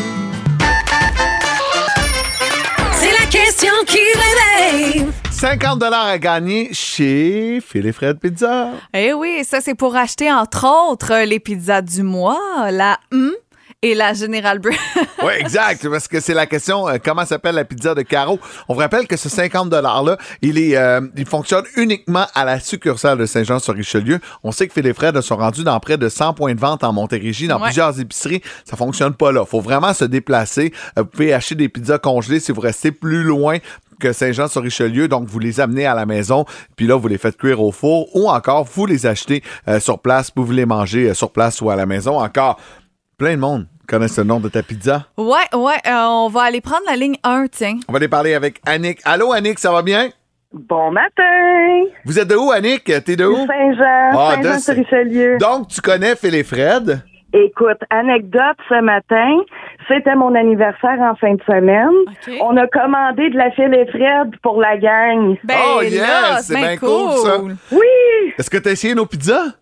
C'est la question qui réveille. 50 à gagner chez Phil et Fred Pizza. Eh oui, ça, c'est pour acheter, entre autres, les pizzas du mois, la hum et la General Bread. Oui, exact, parce que c'est la question euh, comment s'appelle la pizza de Caro? On vous rappelle que ce 50 $-là, il, est, euh, il fonctionne uniquement à la succursale de Saint-Jean-sur-Richelieu. On sait que Phil et Fred sont rendus dans près de 100 points de vente en Montérégie, dans Ouais. plusieurs épiceries. Ça fonctionne pas là. faut vraiment se déplacer. Euh, vous pouvez acheter des pizzas congelées si vous restez plus loin que Saint-Jean-sur-Richelieu, donc vous les amenez à la maison, puis là, vous les faites cuire au four, ou encore, vous les achetez euh, sur place, vous les mangez euh, sur place ou à la maison. Encore, plein de monde connaissent le nom de ta pizza. Ouais, ouais, euh, on va aller prendre la ligne 1, tiens. On va aller parler avec Annick. Allô, Annick, ça va bien? Bon matin! Vous êtes de où, Annick? T'es de où? Saint-Jean, Ah, de- Saint-Jean-sur-Richelieu. Donc, tu connais Phil et Fred? Écoute, anecdote ce matin, c'était mon anniversaire en fin de semaine. OK. On a commandé de la file et Fred pour la gang. Ben Oh, là, yes, c'est bien cool, ça. Oui! Est-ce que tu as essayé nos pizzas?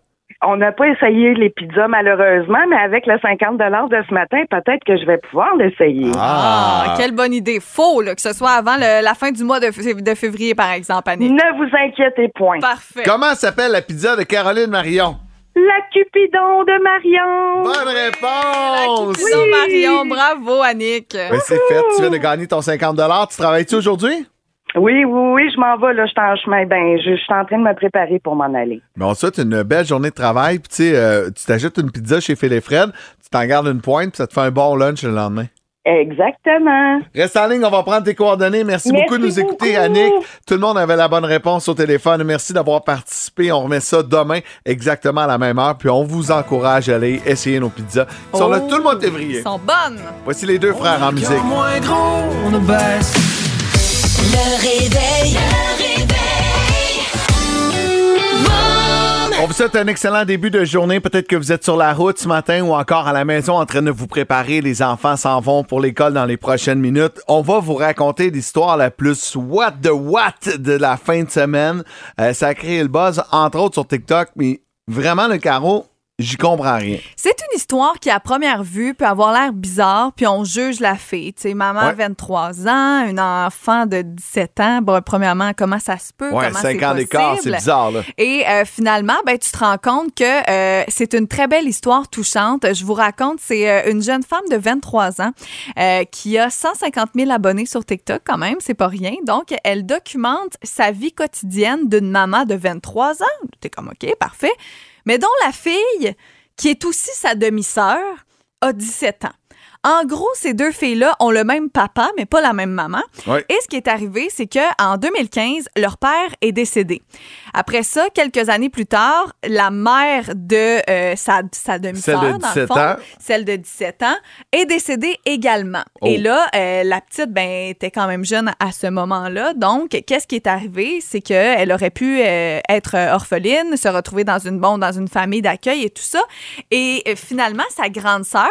On n'a pas essayé les pizzas malheureusement, mais avec le 50 de ce matin, peut-être que je vais pouvoir l'essayer. Ah, quelle bonne idée. Faux, là, que ce soit avant le- la fin du mois de, fév- de février, par exemple, Annick. Ne vous inquiétez point. Parfait. Comment s'appelle la pizza de Caroline Marion? La Cupidon de Marion. Bonne réponse! Cupidon Marion, bravo, Annick. Ben, c'est fait. Tu viens de gagner ton 50 Tu travailles-tu aujourd'hui? Oui, oui, oui, je m'en vais, là, je suis en chemin. Ben, je, je suis en train de me préparer pour m'en aller. Mais on te souhaite une belle journée de travail. Puis, tu sais, euh, tu t'achètes une pizza chez Phil et Fred, tu t'en gardes une pointe, puis ça te fait un bon lunch le lendemain. Exactement. Reste en ligne, on va prendre tes coordonnées. Merci, Merci beaucoup de nous écouter, beaucoup. Annick. Tout le monde avait la bonne réponse au téléphone. Merci d'avoir participé. On remet ça demain, exactement à la même heure. Puis on vous encourage à aller essayer nos pizzas. Ils sont là tout le mois de février. Ils sont bonnes. Voici les deux frères en musique. moins gros, on baisse. Le réveil. Le réveil. On vous souhaite un excellent début de journée. Peut-être que vous êtes sur la route ce matin ou encore à la maison en train de vous préparer. Les enfants s'en vont pour l'école dans les prochaines minutes. On va vous raconter l'histoire la plus what the what de la fin de semaine. Euh, ça a créé le buzz, entre autres sur TikTok, mais vraiment, le carreau, j'y comprends rien. C'est une histoire qui, à première vue, peut avoir l'air bizarre, puis on juge la fille. Tu sais, maman, Ouais. 23 ans, un enfant de 17 ans. Bon, premièrement, comment ça se peut? Ouais, comment 5 c'est ans d'écart, c'est bizarre, là. Et euh, finalement, ben, tu te rends compte que euh, c'est une très belle histoire touchante. Je vous raconte, c'est euh, une jeune femme de 23 ans qui a 150 000 abonnés sur TikTok quand même, c'est pas rien. Donc, elle documente sa vie quotidienne d'une maman de 23 ans. T'es comme, OK, parfait. Mais dont la fille, qui est aussi sa demi-sœur, a 17 ans. En gros, ces deux filles-là ont le même papa, mais pas la même maman. Ouais. Et ce qui est arrivé, c'est que en 2015, leur père est décédé. Après ça, quelques années plus tard, la mère de euh, sa, sa demi-sœur, Celle de dans le 17 fond, ans. celle de 17 ans, est décédée également. Oh. Et là, euh, la petite, ben, était quand même jeune à ce moment-là. Donc, qu'est-ce qui est arrivé? C'est qu'elle aurait pu euh, être orpheline, se retrouver dans une, bon, dans une famille d'accueil et tout ça. Et finalement, sa grande sœur,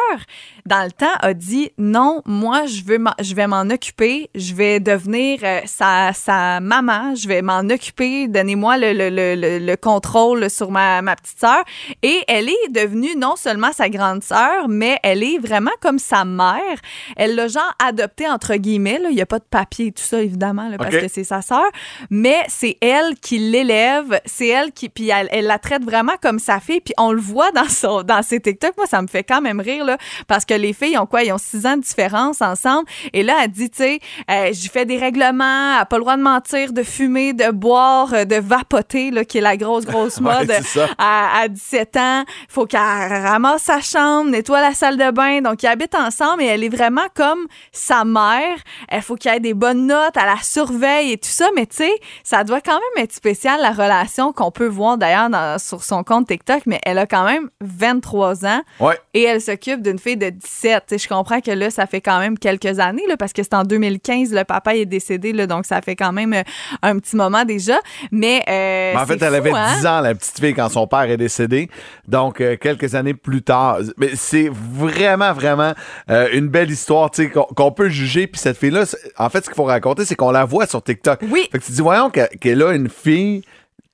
dans le temps, a dit non, moi, je, veux je vais m'en occuper, je vais devenir sa, sa maman, je vais m'en occuper, donnez-moi le, le, le, le- le contrôle sur ma, ma petite sœur. Et elle est devenue non seulement sa grande sœur, mais elle est vraiment comme sa mère. Elle l'a genre adoptée, entre guillemets. là. Il n'y a pas de papier et tout ça, évidemment, là, parce que c'est sa sœur. Mais c'est elle qui l'élève, c'est elle qui. Puis elle, elle la traite vraiment comme sa fille. Puis on le voit dans, son, dans ses TikTok. Moi, ça me fait quand même rire, là, parce que les filles ont quoi? Ils ont six ans de différence ensemble. Et là, elle dit, tu sais, euh, j'ai fait des règlements, elle n'a pas le droit de mentir, de fumer, de boire, euh, de vapoter, là, qui est la grosse, grosse mode à, à 17 ans. Il faut qu'elle ramasse sa chambre, nettoie la salle de bain. Donc, ils habitent ensemble et elle est vraiment comme sa mère. Il faut qu'il y ait des bonnes notes, à la surveille et tout ça. Mais tu sais, ça doit quand même être spécial, la relation qu'on peut voir d'ailleurs sur son compte TikTok. Mais elle a quand même 23 ans Ouais. et elle s'occupe d'une fille de 17. Tu sais, je comprends que là, ça fait quand même quelques années, là, parce que c'est en 2015, le papa est décédé, là, donc ça fait quand même euh, un petit moment déjà. Mais, euh, Mais en fait, elle fou, avait hein? 10 ans, la petite fille, quand son père est décédé. Donc, euh, quelques années plus tard. Mais c'est vraiment, vraiment euh, une belle histoire, tu sais, qu'on peut juger. Puis cette fille-là, en fait, ce qu'il faut raconter, c'est qu'on la voit sur TikTok. Oui. Fait que tu dis, voyons que- qu'elle a une fille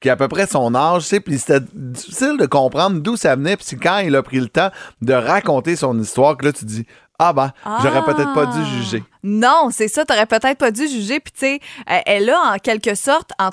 qui a à peu près son âge, tu sais, puis c'était difficile de comprendre d'où ça venait. Puis quand il a pris le temps de raconter son histoire que là, tu dis, ah ben, j'aurais peut-être pas dû Ah. juger. Non, c'est ça, t'aurais peut-être pas dû juger. Puis, tu sais, euh, elle a en quelque sorte, en-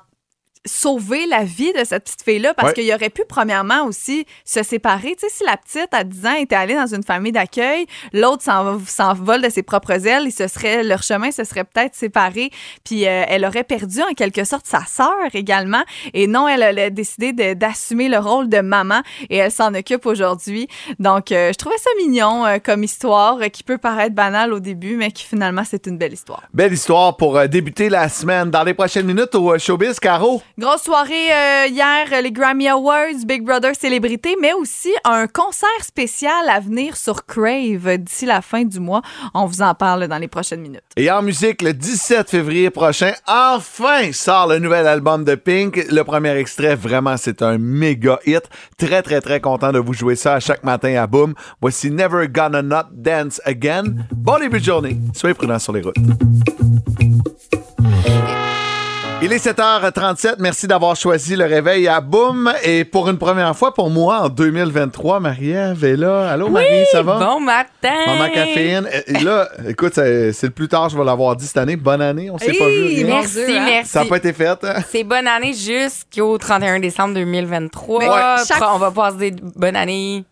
sauvé la vie de cette petite fille-là parce Ouais. qu'il aurait pu, premièrement, aussi se séparer. Tu sais, si la petite, à 10 ans, était allée dans une famille d'accueil, l'autre s'en- s'envole de ses propres ailes, ils se seraient, leur chemin se serait peut-être séparé. Puis euh, elle aurait perdu, en quelque sorte, sa sœur également. Et non, elle a décidé d'assumer le rôle de maman et elle s'en occupe aujourd'hui. Donc, euh, je trouvais ça mignon euh, comme histoire qui peut paraître banale au début, mais qui finalement, c'est une belle histoire. Belle histoire pour débuter la semaine. Dans les prochaines minutes au Showbiz, Caro. Grosse soirée euh, hier, les Grammy Awards, Big Brother célébrité, mais aussi un concert spécial à venir sur Crave d'ici la fin du mois. On vous en parle dans les prochaines minutes. Et en musique, le 17 février prochain, enfin sort le nouvel album de Pink. Le premier extrait, vraiment, c'est un méga hit. Très, très, très content de vous jouer ça à chaque matin à Boom. Voici Never Gonna Not Dance Again. Bon début de journée. Soyez prudents sur les routes. Il est 7h37. Merci d'avoir choisi le réveil à Boom. Et pour une première fois pour moi en 2023, Marie-Ève est là. Allô, Marie, ça va? Bon matin! Maman Caféine. Et là, écoute, c'est le plus tard, je vais l'avoir dit cette année. Bonne année, on s'est pas vu. rien. Merci, hein? merci. Ça n'a pas été fait. hein? C'est bonne année jusqu'au 31 décembre 2023. Mais chaque- On va passer bonne année.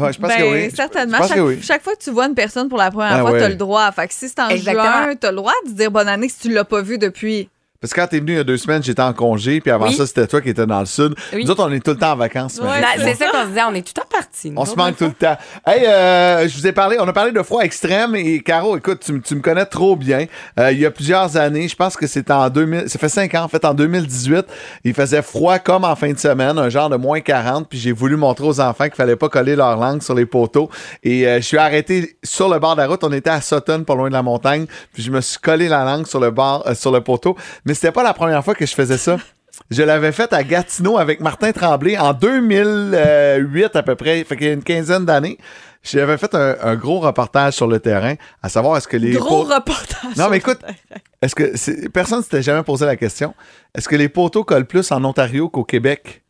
Ouais, je pense Ben, que oui. Je- certainement. Je pense chaque, que oui. chaque fois que tu vois une personne pour la première Ah fois, ouais. tu as le droit. Fait que si c'est en Exactement. juin, tu as le droit de dire bonne année si tu l'as pas vu depuis. Parce que quand t'es venu il y a deux semaines, j'étais en congé, puis avant Oui. ça, c'était toi qui étais dans le sud. Oui. Nous autres, on est tout le temps en vacances. Là, C'est ça qu'on se disait, on est tout le temps partis. nous On se manque tout le temps. Hey, euh, je vous ai parlé, on a parlé de froid extrême et Caro, écoute, tu, tu me connais trop bien. Euh, il y a plusieurs années, je pense que c'était en 2000, ça fait cinq ans en fait, en 2018, il faisait froid comme en fin de semaine, un genre de moins 40, puis j'ai voulu montrer aux enfants qu'il fallait pas coller leur langue sur les poteaux et euh, je suis arrêté sur le bord de la route, on était à Sutton, pas loin de la montagne, puis je me suis collé la langue sur le bord, euh, sur le poteau, mais c'était pas la première fois que je faisais ça. Je l'avais fait à Gatineau avec Martin Tremblay en 2008 à peu près, fait qu'il y a une quinzaine d'années. J'avais fait un, un gros reportage sur le terrain, à savoir est-ce que les Gros pot- reportage. Non mais écoute, est-ce que c'est- personne s'était jamais posé la question Est-ce que les poteaux collent plus en Ontario qu'au Québec?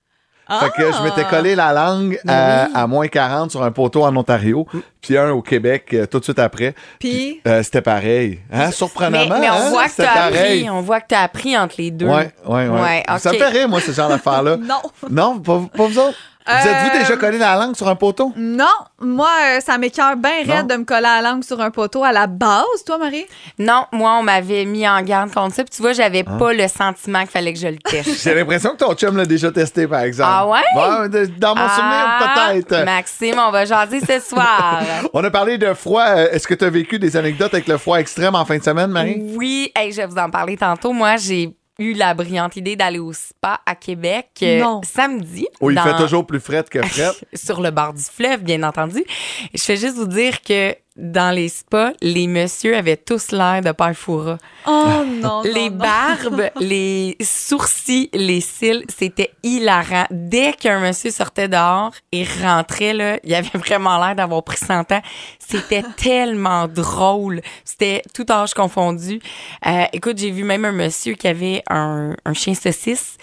Fait que je m'étais collé la langue à, à moins 40 sur un poteau en Ontario, puis un au Québec euh, tout de suite après. Puis, Euh, c'était pareil. Hein? Surprenamment. mais on, hein? voit que C'était t'as pareil. appris, on voit que tu as appris entre les deux. Ouais, ouais, ouais. Ouais, Ça me fait rire, moi, ce genre d'affaires-là. non. Non, pas, pas vous autres? Vous Euh, êtes-vous déjà collé la langue sur un poteau? Non, moi, euh, ça m'écœure bien raide de me coller la langue sur un poteau à la base, toi, Marie? Non, moi, on m'avait mis en garde contre ça. Puis tu vois, j'avais Hein? pas le sentiment qu'il fallait que je le teste. J'ai l'impression que ton chum l'a déjà testé, par exemple. Ah ouais? de- dans mon Ah, souvenir, peut-être. Maxime, on va jaser ce soir. On a parlé de froid. Euh, Est-ce que tu as vécu des anecdotes avec le froid extrême en fin de semaine, Marie? Oui, hey, je vais vous en parler tantôt. Moi, j'ai eu la brillante idée d'aller au spa à Québec euh, Non. samedi. Où il dans- fait toujours plus frais que frais. sur le bord du fleuve, bien entendu. Je fais juste vous dire que dans les spas, les messieurs avaient tous l'air de père Foura. Oh non, Les non, non. barbes, les sourcils, les cils, c'était hilarant. Dès qu'un monsieur sortait dehors et rentrait, là, il avait vraiment l'air d'avoir pris 100 ans. C'était tellement drôle. C'était tout âge confondu. Euh, écoute, j'ai vu même un monsieur qui avait un, un chien saucisse.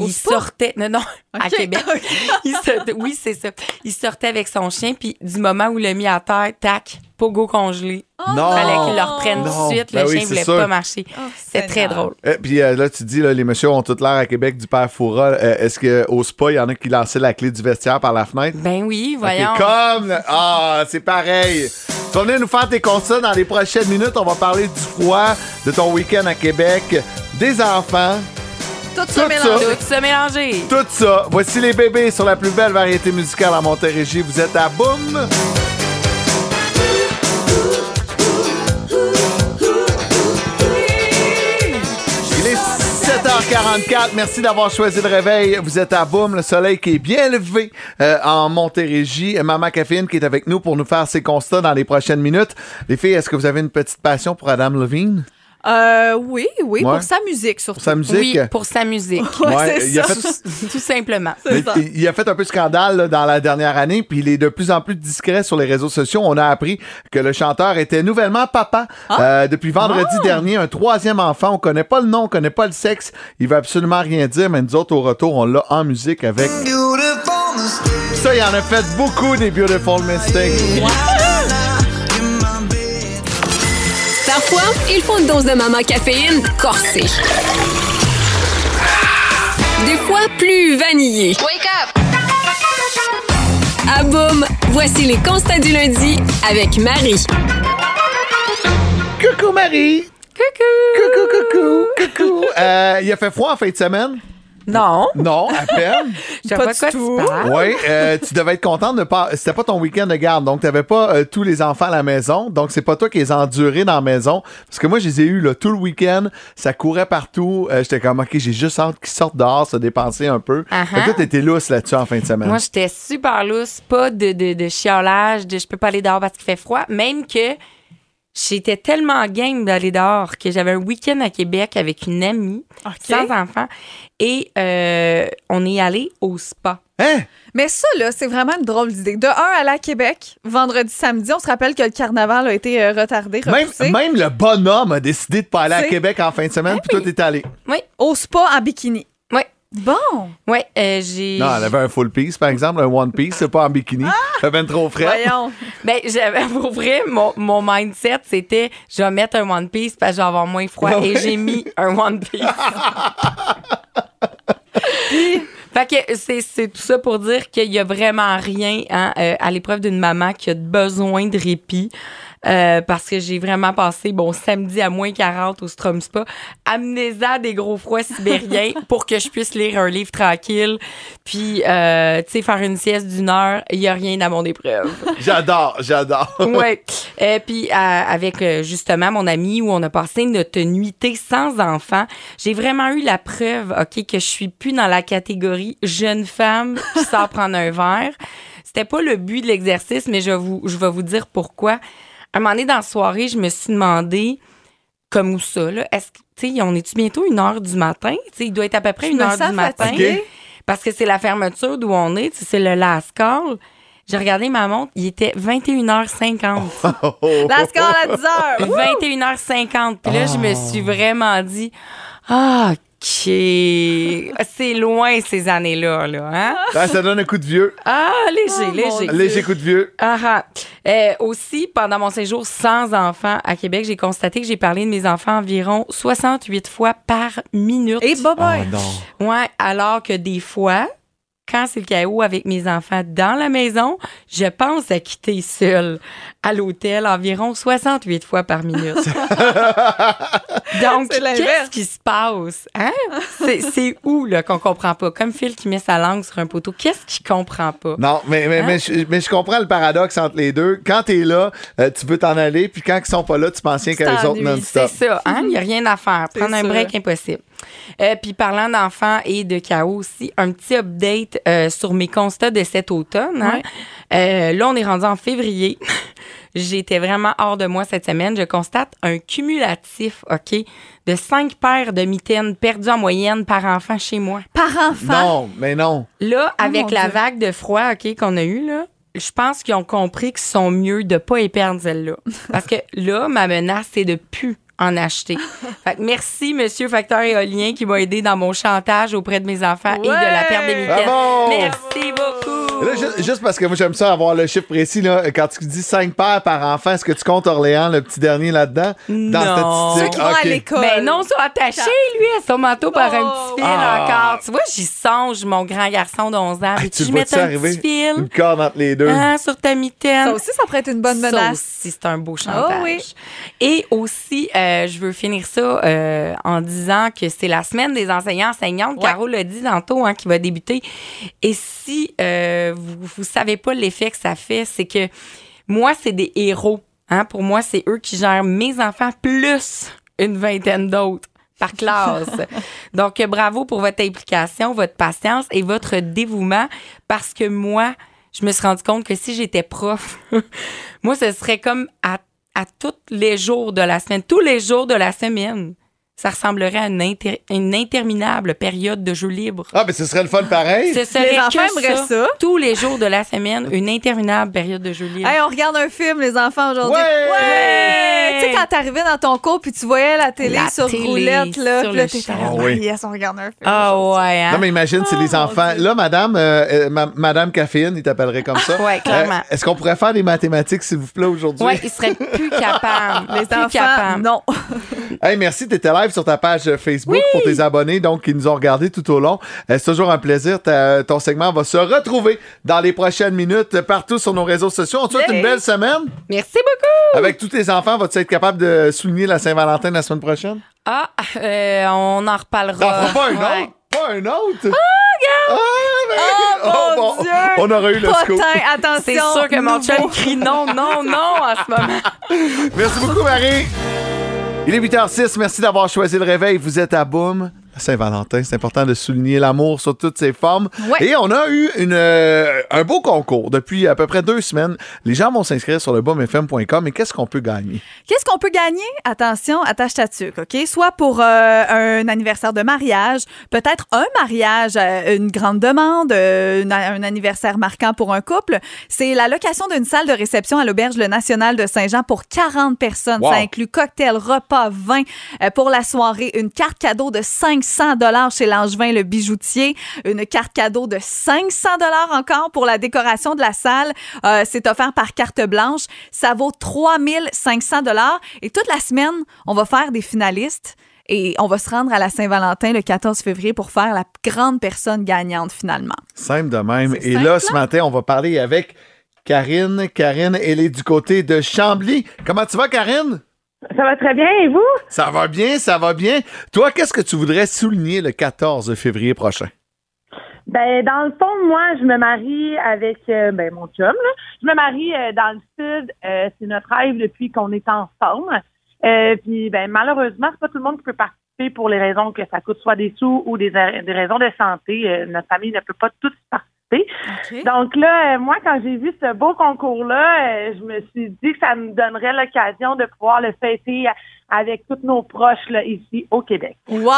Au il spa? sortait, non, non, à Québec. Il sortait- oui, c'est ça. Il sortait avec son chien, puis du moment où il l'a mis à terre, tac, pogo congelé. non! Fallait qu'il le reprenne Non. tout de suite. Ben le oui, chien c'est voulait sûr. pas marcher. Oh, C'était très drôle. Euh, Puis euh, là, tu dis, là, les messieurs ont toute l'air à Québec du père Foura. Euh, Est-ce qu'au spa, il y en a qui lançaient la clé du vestiaire par la fenêtre? Ben oui, voyons. comme. le- Ah, c'est pareil. Tu vas venir nous faire tes constats dans les prochaines minutes. On va parler du froid, de ton week-end à Québec, des enfants, Tout ça Tout mélangé. Tout se mélanger. tout ça. Voici les bébés sur la plus belle variété musicale à Montérégie. Vous êtes à Boom. Il est 7h44. Merci d'avoir choisi le réveil. Vous êtes à Boum, le soleil qui est bien levé euh, en Montérégie. Et Maman Caféine qui est avec nous pour nous faire ses constats dans les prochaines minutes. Les filles, est-ce que vous avez une petite passion pour Adam Levine? Euh, oui, oui, Ouais. pour sa musique surtout. Pour sa musique? Oui, pour sa musique. Ouais, Ouais, c'est il a ça. fait- Tout simplement. C'est Mais ça. il a fait un peu scandale là, dans la dernière année, puis il est de plus en plus discret sur les réseaux sociaux. On a appris que le chanteur était nouvellement papa euh, depuis vendredi Ah! dernier, un troisième enfant. On connaît pas le nom, on connaît pas le sexe. Il va absolument rien dire, mais nous autres au retour, on l'a en musique avec. Ça, il en a fait beaucoup des Beautiful Mistakes. Parfois, il faut une dose de maman caféine corsée. des fois plus vanillés. Wake up! À boum, voici les constats du lundi avec Marie. Coucou Marie! Coucou! Coucou, coucou, coucou! Euh, il a fait froid en fin de semaine? Non. Non, à peine. Pas, quoi tu parles. Oui, euh, tu devais être contente de pas. C'était pas ton week-end de garde, donc t'avais pas euh, tous les enfants à la maison, donc c'est pas toi qui les endurés dans la maison. Parce que moi, je les ai eus là, tout le week-end, ça courait partout. Euh, J'étais comme, ok, j'ai juste hâte qu'ils sortent dehors, se dépenser un peu. Uh-huh. Fait que toi, t'étais lousse là-dessus en fin de semaine. Moi, j'étais super lousse, pas de, de, de chiolage, de je peux pas aller dehors parce qu'il fait froid, même que j'étais tellement game d'aller dehors que j'avais un week-end à Québec avec une amie, sans enfant, et euh, on est allé au spa. Hein? Mais ça, là, c'est vraiment une drôle d'idée. De un, aller à Québec, vendredi, samedi, on se rappelle que le carnaval a été euh, retardé, Même, repoussé. même le bonhomme a décidé de pas aller à Québec en fin de semaine, puis toi, t'es allé. Oui. Au spa en bikini. Bon. Oui, euh, j'ai. Non, elle avait un full piece, par exemple, un one piece, c'est pas en bikini. Ça fait ben trop frais. Voyons. Ben, j'avais, pour vrai, mon, mon mindset, c'était je vais mettre un One Piece parce que je vais avoir moins froid. Ah Et ouais. j'ai mis un One Piece. Fait que c'est, c'est tout ça pour dire qu'il y a vraiment rien hein, euh, à l'épreuve d'une maman qui a besoin de répit. Euh, parce que j'ai vraiment passé, bon, samedi à moins 40 au Strom Spa, amenez-en des gros froids sibériens pour que je puisse lire un livre tranquille, puis, euh, tu sais, faire une sieste d'une heure. Il n'y a rien à mon épreuve. J'adore, j'adore. ouais. Euh, puis euh, avec euh, justement mon ami où on a passé notre nuitée sans enfant, j'ai vraiment eu la preuve, ok, que je suis plus dans la catégorie jeune femme qui sort prendre un verre. C'était pas le but de l'exercice, mais je vous, je vais vous dire pourquoi. Un moment donné dans la soirée, je me suis demandé comme où ça là, est-ce que tu sais, on est-tu bientôt une heure du matin? Tu sais, il doit être à peu près Je une heure du matin. Parce que c'est la fermeture d'où on est, tu sais, c'est le last call. J'ai regardé ma montre, il était 21h50. La score à 10 heures. Wouh! 21h50. Puis là, je me suis vraiment dit, ah, OK, c'est loin ces années-là, là, hein? Ben, ça donne un coup de vieux. Ah, léger, Oh, léger. Léger coup de vieux. Ah, ah. Euh, aussi, pendant mon séjour sans enfants à Québec, j'ai constaté que j'ai parlé de mes enfants environ 68 fois par minute. Et bye bye. Oh non. Ouais, alors que des fois, quand c'est le chaos avec mes enfants dans la maison, je pense à quitter seule à l'hôtel environ 68 fois par minute. Donc, qu'est-ce qui se passe? Hein? C'est, c'est où là, qu'on comprend pas? Comme Phil qui met sa langue sur un poteau, qu'est-ce qu'il comprend pas? Non, mais, mais, Hein? mais, je, mais je comprends le paradoxe entre les deux. Quand t'es là, euh, tu veux t'en aller, puis quand ils sont pas là, tu penses rien Tu qu'à eux autres t'ennuies, C'est non-stop. ça, hein? Il n'y a rien à faire. C'est Prendre un break, impossible. Euh, puis parlant d'enfants et de chaos aussi, un petit update euh, sur mes constats de cet automne. hein. Euh, là, on est rendu en février. J'étais vraiment hors de moi cette semaine. Je constate un cumulatif, OK, de cinq paires de mitaines perdues en moyenne par enfant chez moi. Par enfant? Non, mais non. Là, Oh avec la Dieu. vague de froid, OK, qu'on a eue, là, je pense qu'ils ont compris qu'ils sont mieux de pas y perdre celle-là. Parce que là, ma menace, c'est de plus en acheter. Fait que merci, monsieur facteur éolien, qui m'a aidé dans mon chantage auprès de mes enfants et de la perte des. Bravo! Merci beaucoup. Là, juste, parce que moi, j'aime ça avoir le chiffre précis, là, quand tu dis 5 paires par enfant, est-ce que tu comptes Orléans, le petit dernier là-dedans? Non. Ceux qui vont à Ok. l'école. Ben non, ils sont attachés, lui, à son manteau par un Oh. petit fil Ah. encore. Tu vois, j'y songe, mon grand garçon de 11 ans. Ah, tu je vois-tu un arriver? petit fil? Une corde entre les deux. hein, sur ta mitaine? Ça aussi, ça pourrait être une bonne Ça menace. aussi, c'est un beau chantage. Oh oui. Et aussi, euh, je veux finir ça euh, en disant que c'est la semaine des enseignants-enseignantes. Ouais. Caro l'a dit tantôt, hein, qui va débuter. Et si euh, vous ne savez pas l'effet que ça fait, c'est que moi, c'est des héros. Hein? Pour moi, c'est eux qui gèrent mes enfants plus une vingtaine d'autres par classe. Donc, euh, bravo pour votre implication, votre patience et votre dévouement parce que moi, je me suis rendu compte que si j'étais prof, moi, ce serait comme à, à tous les jours de la semaine, tous les jours de la semaine. Ça ressemblerait à une, inter- une interminable période de jeu libre. Ah, mais ce serait le fun pareil. Ce serait Les enfants que aimeraient ça. Tous les jours de la semaine, une interminable période de jeu libre. Hey, on regarde un film, les enfants, aujourd'hui. Ouais! Ouais! Tu sais, quand t'arrivais dans ton cours puis tu voyais la télé La sur télé, roulette, là, sur puis là, le t'étais là, Ah oui. yes, on regarde un film. Ah ouais, hein? Non, mais imagine, c'est les Oh, enfants. Là, madame, euh, euh, ma- madame Caféine, il t'appellerait comme ça. Ouais, clairement. Euh, Est-ce qu'on pourrait faire des mathématiques, s'il vous plaît, aujourd'hui? Ouais, il serait plus capable. Les plus enfants, capable. non. Hey, merci, t'étais live sur ta page euh, Facebook pour tes abonnés, donc qui nous ont regardé tout au long. Euh, c'est toujours un plaisir. Ta- ton segment va se retrouver dans les prochaines minutes euh, partout sur nos réseaux sociaux. On te souhaite une belle semaine. Merci beaucoup. Avec tous tes enfants, vas-tu être capable de souligner la Saint-Valentin la semaine prochaine? Ah, euh, on en reparlera. T'en feras pas un Ouais. autre? Pas un autre? Ah, regarde! Oh, mon Dieu! On aurait eu le scoop. Potin, attention. C'est sûr que mon chum crie non, non, non en ce moment. Merci beaucoup, Marie. Il est 8h06. Merci d'avoir choisi le réveil. Vous êtes à Boum. Saint-Valentin, c'est important de souligner l'amour sur toutes ses formes. Ouais. Et on a eu une, euh, un beau concours depuis à peu près deux semaines. Les gens vont s'inscrire sur le boomfm.com. Et qu'est-ce qu'on peut gagner? Qu'est-ce qu'on peut gagner? Attention, attache ta tuque, OK? Soit pour euh, un anniversaire de mariage, peut-être un mariage, euh, une grande demande, une- un anniversaire marquant pour un couple. C'est la location d'une salle de réception à l'Auberge Le National de Saint-Jean pour 40 personnes. Wow. Ça inclut cocktail, repas, vin pour la soirée, une carte cadeau de 500 dollars chez Langevin le bijoutier, une carte cadeau de 500 dollars encore pour la décoration de la salle. Euh, c'est offert par carte blanche. Ça vaut 3500 dollars et toute la semaine, on va faire des finalistes. Et on va se rendre à la Saint-Valentin le 14 février pour faire la grande personne gagnante finalement. Simple de même. Et simple, là, hein? ce matin, on va parler avec Karine. Karine, elle est du côté de Chambly. Comment tu vas, Karine? Ça va très bien, et vous? Ça va bien, ça va bien. Toi, qu'est-ce que tu voudrais souligner le 14 février prochain? Ben, dans le fond, moi, je me marie avec euh, ben, mon chum. Là. Je me marie euh, dans le sud. Euh, c'est notre rêve depuis qu'on est ensemble. Puis, ben, malheureusement, c'est pas tout le monde qui peut participer pour les raisons que ça coûte soit des sous ou des, des raisons de santé. Notre famille ne peut pas tous participer. Donc là, euh, moi, quand j'ai vu ce beau concours-là, euh, je me suis dit que ça nous donnerait l'occasion de pouvoir le fêter avec tous nos proches là, ici au Québec. Wow!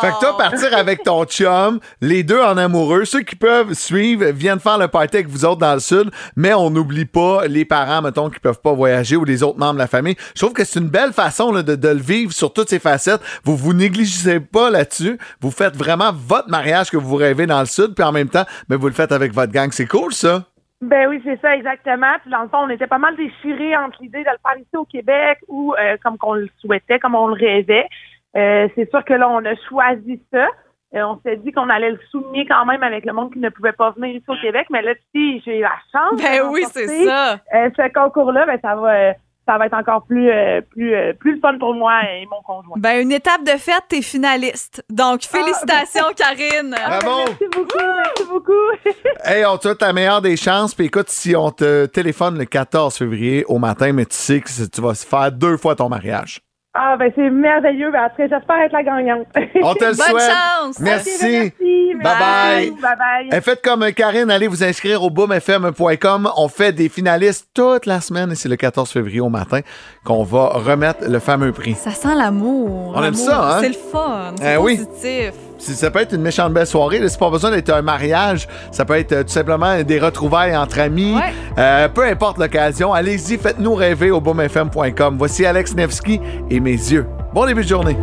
Fait que toi, partir avec ton chum, les deux en amoureux, ceux qui peuvent suivre viennent faire le party avec vous autres dans le sud, mais on n'oublie pas les parents, mettons, qui peuvent pas voyager ou les autres membres de la famille. Je trouve que c'est une belle façon là, de, de le vivre sur toutes ses facettes. Vous vous négligez pas là-dessus. Vous faites vraiment votre mariage que vous rêvez dans le sud, puis en même temps, mais vous le faites avec votre gang. C'est cool, ça. Ben oui, c'est ça, exactement. Puis dans le fond, on était pas mal déchirés entre l'idée de le faire ici au Québec ou euh, comme qu'on le souhaitait, comme on le rêvait. Euh, c'est sûr que là, on a choisi ça. Euh, on s'est dit qu'on allait le souligner quand même avec le monde qui ne pouvait pas venir ici au Québec. Mais là, si j'ai eu la chance Ben oui, c'est ça. euh, ce concours-là, ben ça va euh, ça va être encore plus euh, plus euh, plus le fun pour moi et mon conjoint. Ben, une étape de fête, t'es finaliste. Donc, félicitations, Karine. Bravo! Merci beaucoup, merci beaucoup. Hey, on te souhaite la meilleure des chances. Puis écoute, si on te téléphone le 14 février au matin, mais tu sais que tu vas se faire deux fois ton mariage. Ah ben c'est merveilleux. Ben, après, j'espère être la gagnante. On te le Bonne souhaite. chance. Merci. Merci. Bye bye. Bye bye. Et faites comme Karine, allez vous inscrire au boomfm.com. On fait des finalistes toute la semaine et c'est le 14 février au matin qu'on va remettre le fameux prix. Ça sent l'amour. On aime ça, hein? C'est le fun. C'est Eh oui. positif. Si ça peut être une méchante belle soirée, c'est pas besoin d'être un mariage. Ça peut être euh, tout simplement des retrouvailles entre amis. Ouais. Euh, peu importe l'occasion, allez-y, faites-nous rêver au boomfm.com. Voici Alex Nevsky et mes yeux. Bon début de journée.